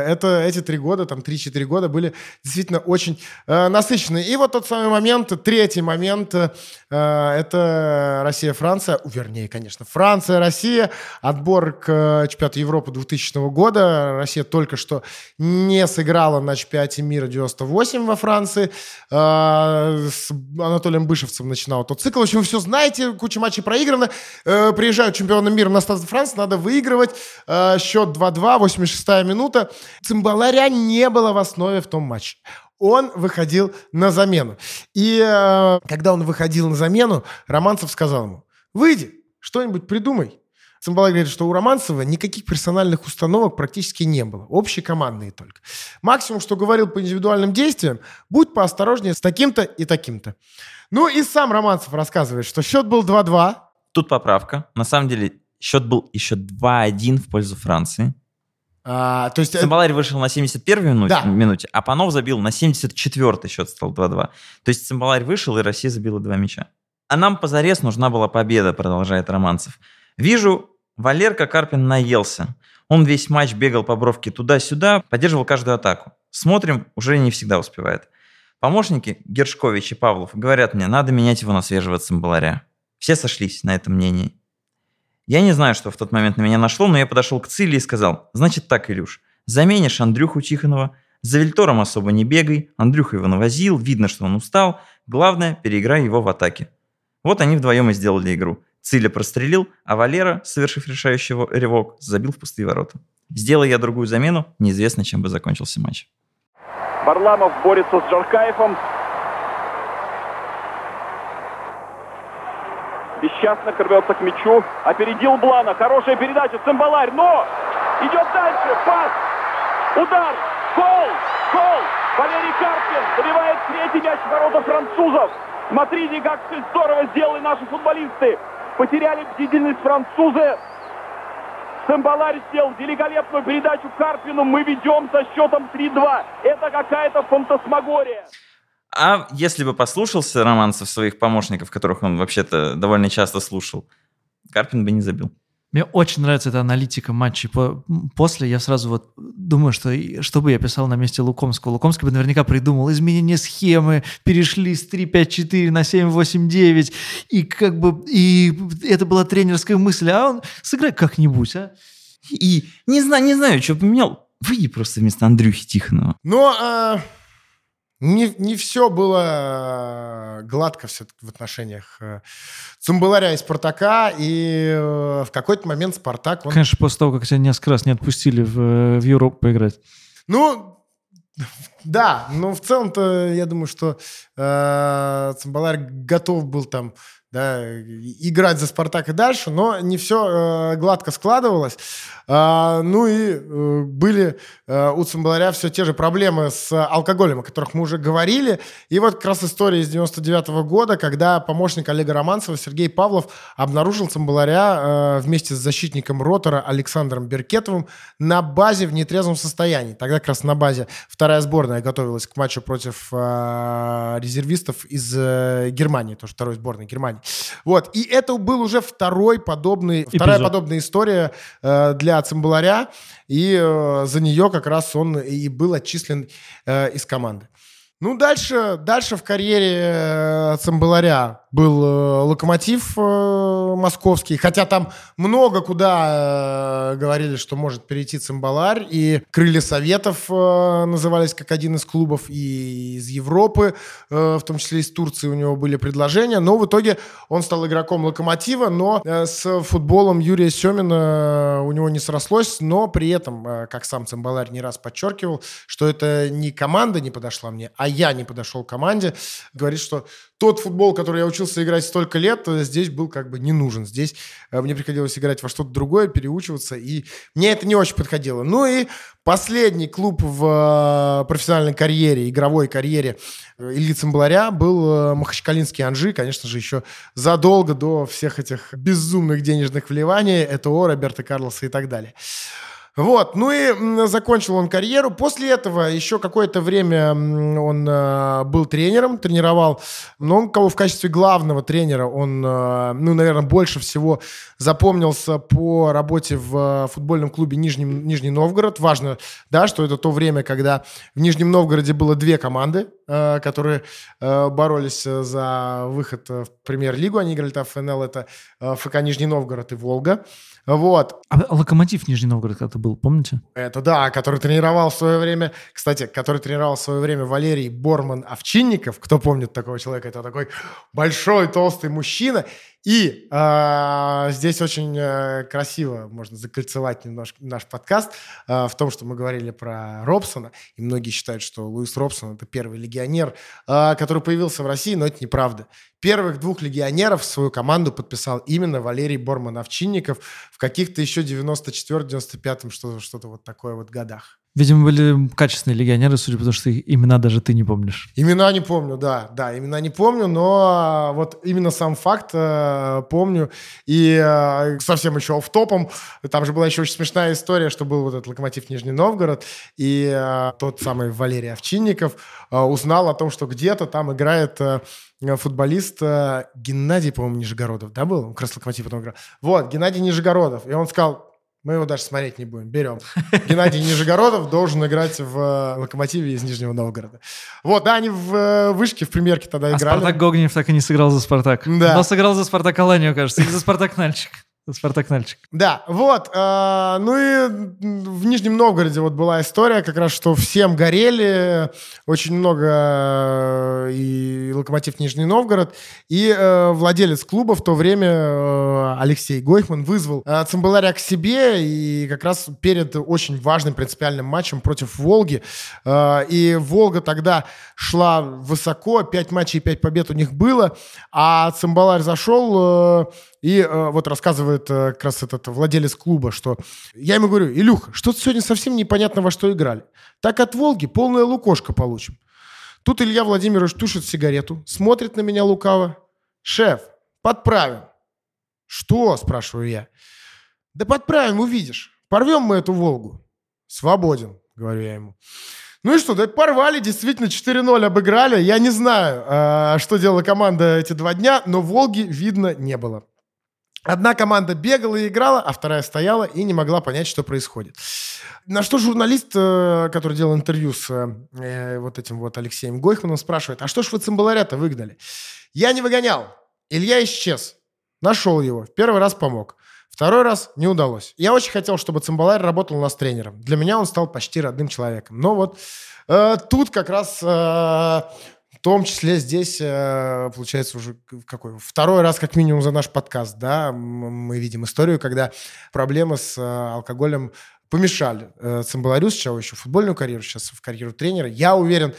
это, эти три года, там, 3-4 года были действительно очень э, насыщенные. И вот тот самый момент, третий момент, э, это Россия-Франция, вернее, конечно, Франция-Россия, отбор к чемпионату Европы 2000 года. Россия только что не сыграла на чемпионате мира 98 во Франции. Э, с Анатолием Бышевцем начинал тот цикл. В общем, вы все знаете, куча матчей проиграна. Э, приезжают чемпионы мира на Стас Франс, надо выигрывать. Э, счет 2-2, 86-я минута. Цимбаларя не было в основе в том матче он выходил на замену. И э, когда он выходил на замену, Романцев сказал ему, выйди, что-нибудь придумай. Цимбалай говорит, что у Романцева никаких персональных установок практически не было. Общекомандные только. Максимум, что говорил по индивидуальным действиям, будь поосторожнее с таким-то и таким-то. Ну и сам Романцев рассказывает, что счет был 2-2. Тут поправка. На самом деле Счет был еще 2-1 в пользу Франции. А, то есть... Цимбаларь вышел на 71-й минуте, да. минуте, а Панов забил на 74-й счет стал 2-2. То есть Цимбаларь вышел, и Россия забила два мяча. А нам позарез нужна была победа, продолжает Романцев. Вижу, Валерка Карпин наелся. Он весь матч бегал по бровке туда-сюда, поддерживал каждую атаку. Смотрим, уже не всегда успевает. Помощники Гершкович и Павлов говорят мне, надо менять его на свежего цимбаларя. Все сошлись на этом мнении. Я не знаю, что в тот момент на меня нашло, но я подошел к Циле и сказал, значит так, Илюш, заменишь Андрюху Тихонова, за Вильтором особо не бегай, Андрюха его навозил, видно, что он устал, главное, переиграй его в атаке. Вот они вдвоем и сделали игру. Циля прострелил, а Валера, совершив решающий рывок, забил в пустые ворота. Сделай я другую замену, неизвестно, чем бы закончился матч. Варламов борется с Джаркаевым. Бесчастно рвется к мячу. Опередил Блана. Хорошая передача. Цимбаларь. Но! Идет дальше. Пас. Удар. Гол. Гол. Валерий Карпин забивает третий мяч ворота французов. Смотрите, как все здорово сделали наши футболисты. Потеряли бдительность французы. Самбаларь сделал великолепную передачу Карпину. Мы ведем со счетом 3-2. Это какая-то фантасмагория. А если бы послушался романцев своих помощников, которых он вообще-то довольно часто слушал, Карпин бы не забил. Мне очень нравится эта аналитика матчей после. Я сразу вот думаю, что что бы я писал на месте Лукомского. Лукомский бы наверняка придумал изменение схемы, перешли с 3-5-4 на 7-8-9, и как бы и это была тренерская мысль, а он сыграй как-нибудь, а? И не знаю, не знаю, что поменял. Выйди просто вместо Андрюхи Тихонова. Но а, не, не все было э, гладко все-таки в отношениях э, Цумбаларя и Спартака, и э, в какой-то момент Спартак... Он... Конечно, после того, как тебя несколько раз не отпустили в, в Европу поиграть. Ну, да, но в целом-то я думаю, что э, Цимбаларь готов был там да, играть за «Спартак» и дальше, но не все э, гладко складывалось. А, ну и э, были э, у Цимбаларя все те же проблемы с алкоголем, о которых мы уже говорили. И вот как раз история из 99 -го года, когда помощник Олега Романцева Сергей Павлов обнаружил Цимбаларя э, вместе с защитником ротора Александром Беркетовым на базе в нетрезвом состоянии. Тогда как раз на базе вторая сборная готовилась к матчу против э, резервистов из э, Германии, тоже второй сборной Германии. Вот. И это был уже второй подобный, Эпизод. вторая подобная история э, для Цимбаларя, и э, за нее как раз он и был отчислен э, из команды. Ну, дальше, дальше в карьере э, Цимбаларя был э, локомотив э, московский, хотя там много куда э, говорили, что может перейти Цимбаларь, и крылья Советов назывались как один из клубов, и из Европы, в том числе из Турции у него были предложения, но в итоге он стал игроком локомотива, но с футболом Юрия Семина у него не срослось, но при этом, как сам Цимбаларь не раз подчеркивал, что это не команда не подошла мне, а я не подошел к команде, говорит, что тот футбол, который я учился играть столько лет, здесь был как бы не нужен. Здесь э, мне приходилось играть во что-то другое, переучиваться, и мне это не очень подходило. Ну и последний клуб в э, профессиональной карьере, игровой карьере э, Ильи Цимбаларя был Махачкалинский Анжи, конечно же, еще задолго до всех этих безумных денежных вливаний, ЭТО, Роберта Карлоса и так далее. Вот, ну и закончил он карьеру. После этого еще какое-то время он э, был тренером, тренировал, но он кого в качестве главного тренера, он, э, ну, наверное, больше всего запомнился по работе в футбольном клубе Нижний, Нижний Новгород. Важно, да, что это то время, когда в Нижнем Новгороде было две команды, э, которые э, боролись за выход в премьер-лигу. Они играли там в ФНЛ, это э, ФК Нижний Новгород и Волга. Вот. А Локомотив Нижний Новгород как-то был, помните? Это да, который тренировал в свое время, кстати, который тренировал в свое время Валерий Борман Овчинников. Кто помнит такого человека? Это такой большой, толстый мужчина. И э, здесь очень э, красиво можно закольцевать немножко наш подкаст э, в том, что мы говорили про Робсона. И многие считают, что Луис Робсон это первый легионер, э, который появился в России, но это неправда. Первых двух легионеров в свою команду подписал именно Валерий Борман-Овчинников в каких-то еще 94-95 что-то, что-то вот такое вот годах. Видимо, были качественные легионеры, судя по тому, что имена даже ты не помнишь. Имена не помню, да. Да, имена не помню, но вот именно сам факт э, помню. И э, совсем еще в топом там же была еще очень смешная история, что был вот этот локомотив Нижний Новгород, и э, тот самый Валерий Овчинников э, узнал о том, что где-то там играет э, футболист э, Геннадий, по-моему, Нижегородов, да, был? Он как раз локомотив потом играл. Вот, Геннадий Нижегородов. И он сказал, Мы его даже смотреть не будем. Берем. Геннадий Нижегородов должен играть в э, «Локомотиве» из Нижнего Новгорода. Вот, да, они в э, вышке, в премьерке тогда а играли. Спартак Гогнев так и не сыграл за «Спартак». Да. Но сыграл за «Спартак Аланию», кажется, или за «Спартак Нальчик». Спартак Нальчик. Да, вот. Э, ну и в Нижнем Новгороде вот была история как раз, что всем горели, очень много э, и Локомотив Нижний Новгород, и э, владелец клуба в то время э, Алексей Гойхман вызвал э, Цимбаларя к себе и как раз перед очень важным принципиальным матчем против Волги. Э, и Волга тогда шла высоко, пять матчей и пять побед у них было, а Цимбаларь зашел... Э, и э, вот рассказывает э, как раз этот владелец клуба, что я ему говорю, Илюха, что-то сегодня совсем непонятно во что играли. Так от Волги полная лукошка получим. Тут Илья Владимирович тушит сигарету, смотрит на меня лукаво. Шеф, подправим. Что, спрашиваю я. Да подправим, увидишь. Порвем мы эту Волгу. Свободен, говорю я ему. Ну и что, да порвали, действительно 4-0 обыграли. Я не знаю, э, что делала команда эти два дня, но Волги видно не было. Одна команда бегала и играла, а вторая стояла и не могла понять, что происходит. На что журналист, э, который делал интервью с э, вот этим вот Алексеем Гойхманом, спрашивает, а что ж вы цимбаларя-то выгнали? Я не выгонял. Илья исчез. Нашел его. В первый раз помог. Второй раз не удалось. Я очень хотел, чтобы Цимбаларь работал у нас тренером. Для меня он стал почти родным человеком. Но вот э, тут как раз э, том числе здесь, э, получается, уже какой второй раз как минимум за наш подкаст, да, мы видим историю, когда проблемы с э, алкоголем помешали э, Цимбаларю сначала еще футбольную карьеру, сейчас в карьеру тренера. Я уверен,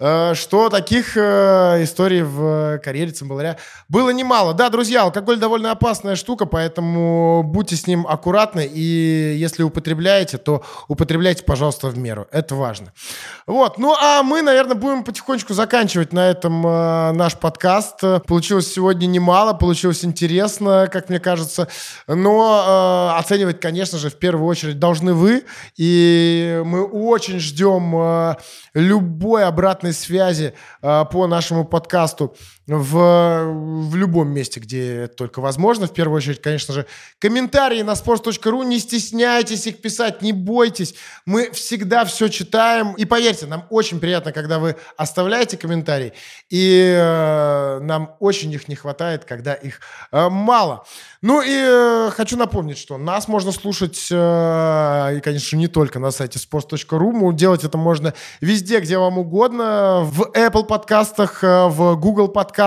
что таких э, историй в карьере Цимбаларя было немало. Да, друзья, алкоголь довольно опасная штука, поэтому будьте с ним аккуратны, и если употребляете, то употребляйте, пожалуйста, в меру. Это важно. Вот, ну а мы, наверное, будем потихонечку заканчивать на этом э, наш подкаст. Получилось сегодня немало, получилось интересно, как мне кажется, но э, оценивать, конечно же, в первую очередь должны вы, и мы очень ждем э, любой обратной связи э, по нашему подкасту в, в любом месте, где это только возможно. В первую очередь, конечно же, комментарии на sports.ru. Не стесняйтесь их писать, не бойтесь. Мы всегда все читаем. И поверьте, нам очень приятно, когда вы оставляете комментарии. И э, нам очень их не хватает, когда их э, мало. Ну и э, хочу напомнить, что нас можно слушать, э, и, конечно, не только на сайте sports.ru. Делать это можно везде, где вам угодно. В Apple подкастах, э, в Google подкастах,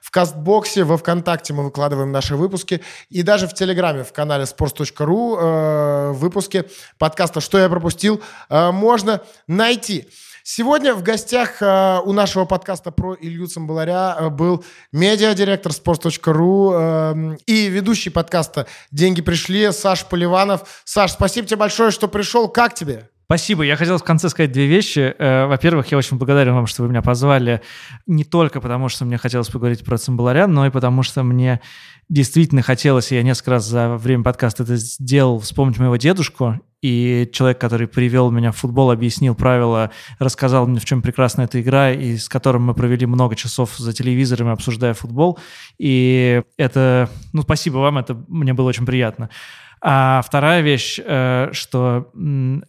в Кастбоксе, во Вконтакте мы выкладываем наши выпуски. И даже в Телеграме, в канале sports.ru э, выпуски подкаста «Что я пропустил» э, можно найти. Сегодня в гостях э, у нашего подкаста про Илью Цимбаларя э, был медиадиректор sports.ru э, и ведущий подкаста «Деньги пришли» Саш Поливанов. Саш, спасибо тебе большое, что пришел. Как тебе? Спасибо. Я хотел в конце сказать две вещи. Э, во-первых, я очень благодарен вам, что вы меня позвали не только потому, что мне хотелось поговорить про Цимбаларя, но и потому, что мне действительно хотелось, и я несколько раз за время подкаста это сделал, вспомнить моего дедушку. И человек, который привел меня в футбол, объяснил правила, рассказал мне, в чем прекрасна эта игра, и с которым мы провели много часов за телевизором, обсуждая футбол. И это, ну, спасибо вам, это мне было очень приятно. А вторая вещь, э, что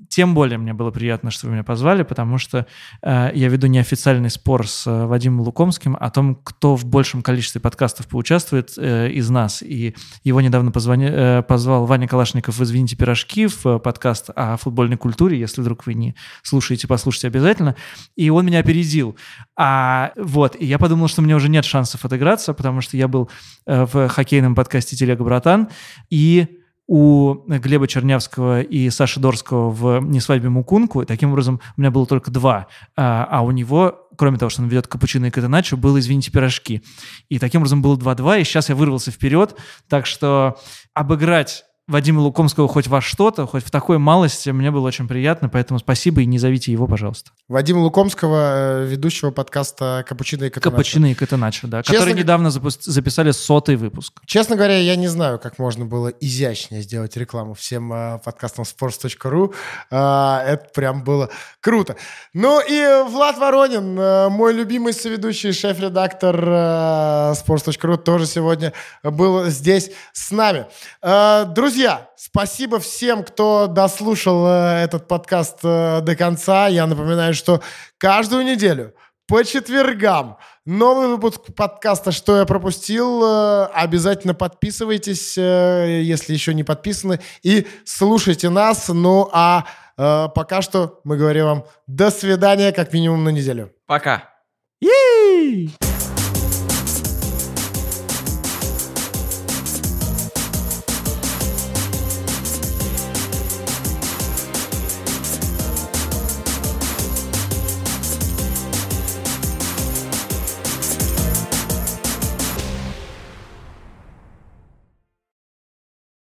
тем более мне было приятно, что вы меня позвали, потому что э, я веду неофициальный спор с э, Вадимом Лукомским о том, кто в большем количестве подкастов поучаствует из нас. И его недавно позвони, позвал Ваня Калашников в «Извините, пирожки» в подкаст о футбольной культуре. Если вдруг вы не слушаете, послушайте обязательно. И он меня опередил. А вот, и я подумал, что мне уже нет шансов отыграться, потому что я был в хоккейном подкасте «Телега, братан», и у Глеба Чернявского и Саши Дорского в «Не свадьбе Мукунку». Таким образом, у меня было только два. А, а у него, кроме того, что он ведет капучино и катаначо, было «Извините, пирожки». И таким образом было 2-2, и сейчас я вырвался вперед. Так что обыграть Вадима Лукомского хоть во что-то, хоть в такой малости, мне было очень приятно, поэтому спасибо и не зовите его, пожалуйста. Вадима Лукомского, э, ведущего подкаста «Капучино и Катаначо». «Капучино и Катаначо», да, Честно... который недавно записали сотый выпуск. Честно говоря, я не знаю, как можно было изящнее сделать рекламу всем э, подкастам sports.ru. Э, это прям было круто. Ну и Влад Воронин, э, мой любимый соведущий, шеф-редактор э, sports.ru, тоже сегодня был здесь с нами. Э, друзья, Друзья, спасибо всем, кто дослушал э, этот подкаст э, до конца. Я напоминаю, что каждую неделю по четвергам новый выпуск подкаста «Что я пропустил». Э, обязательно подписывайтесь, если еще не подписаны, и слушайте нас. Ну а пока что мы говорим вам до свидания, как минимум на неделю. Пока. Yay!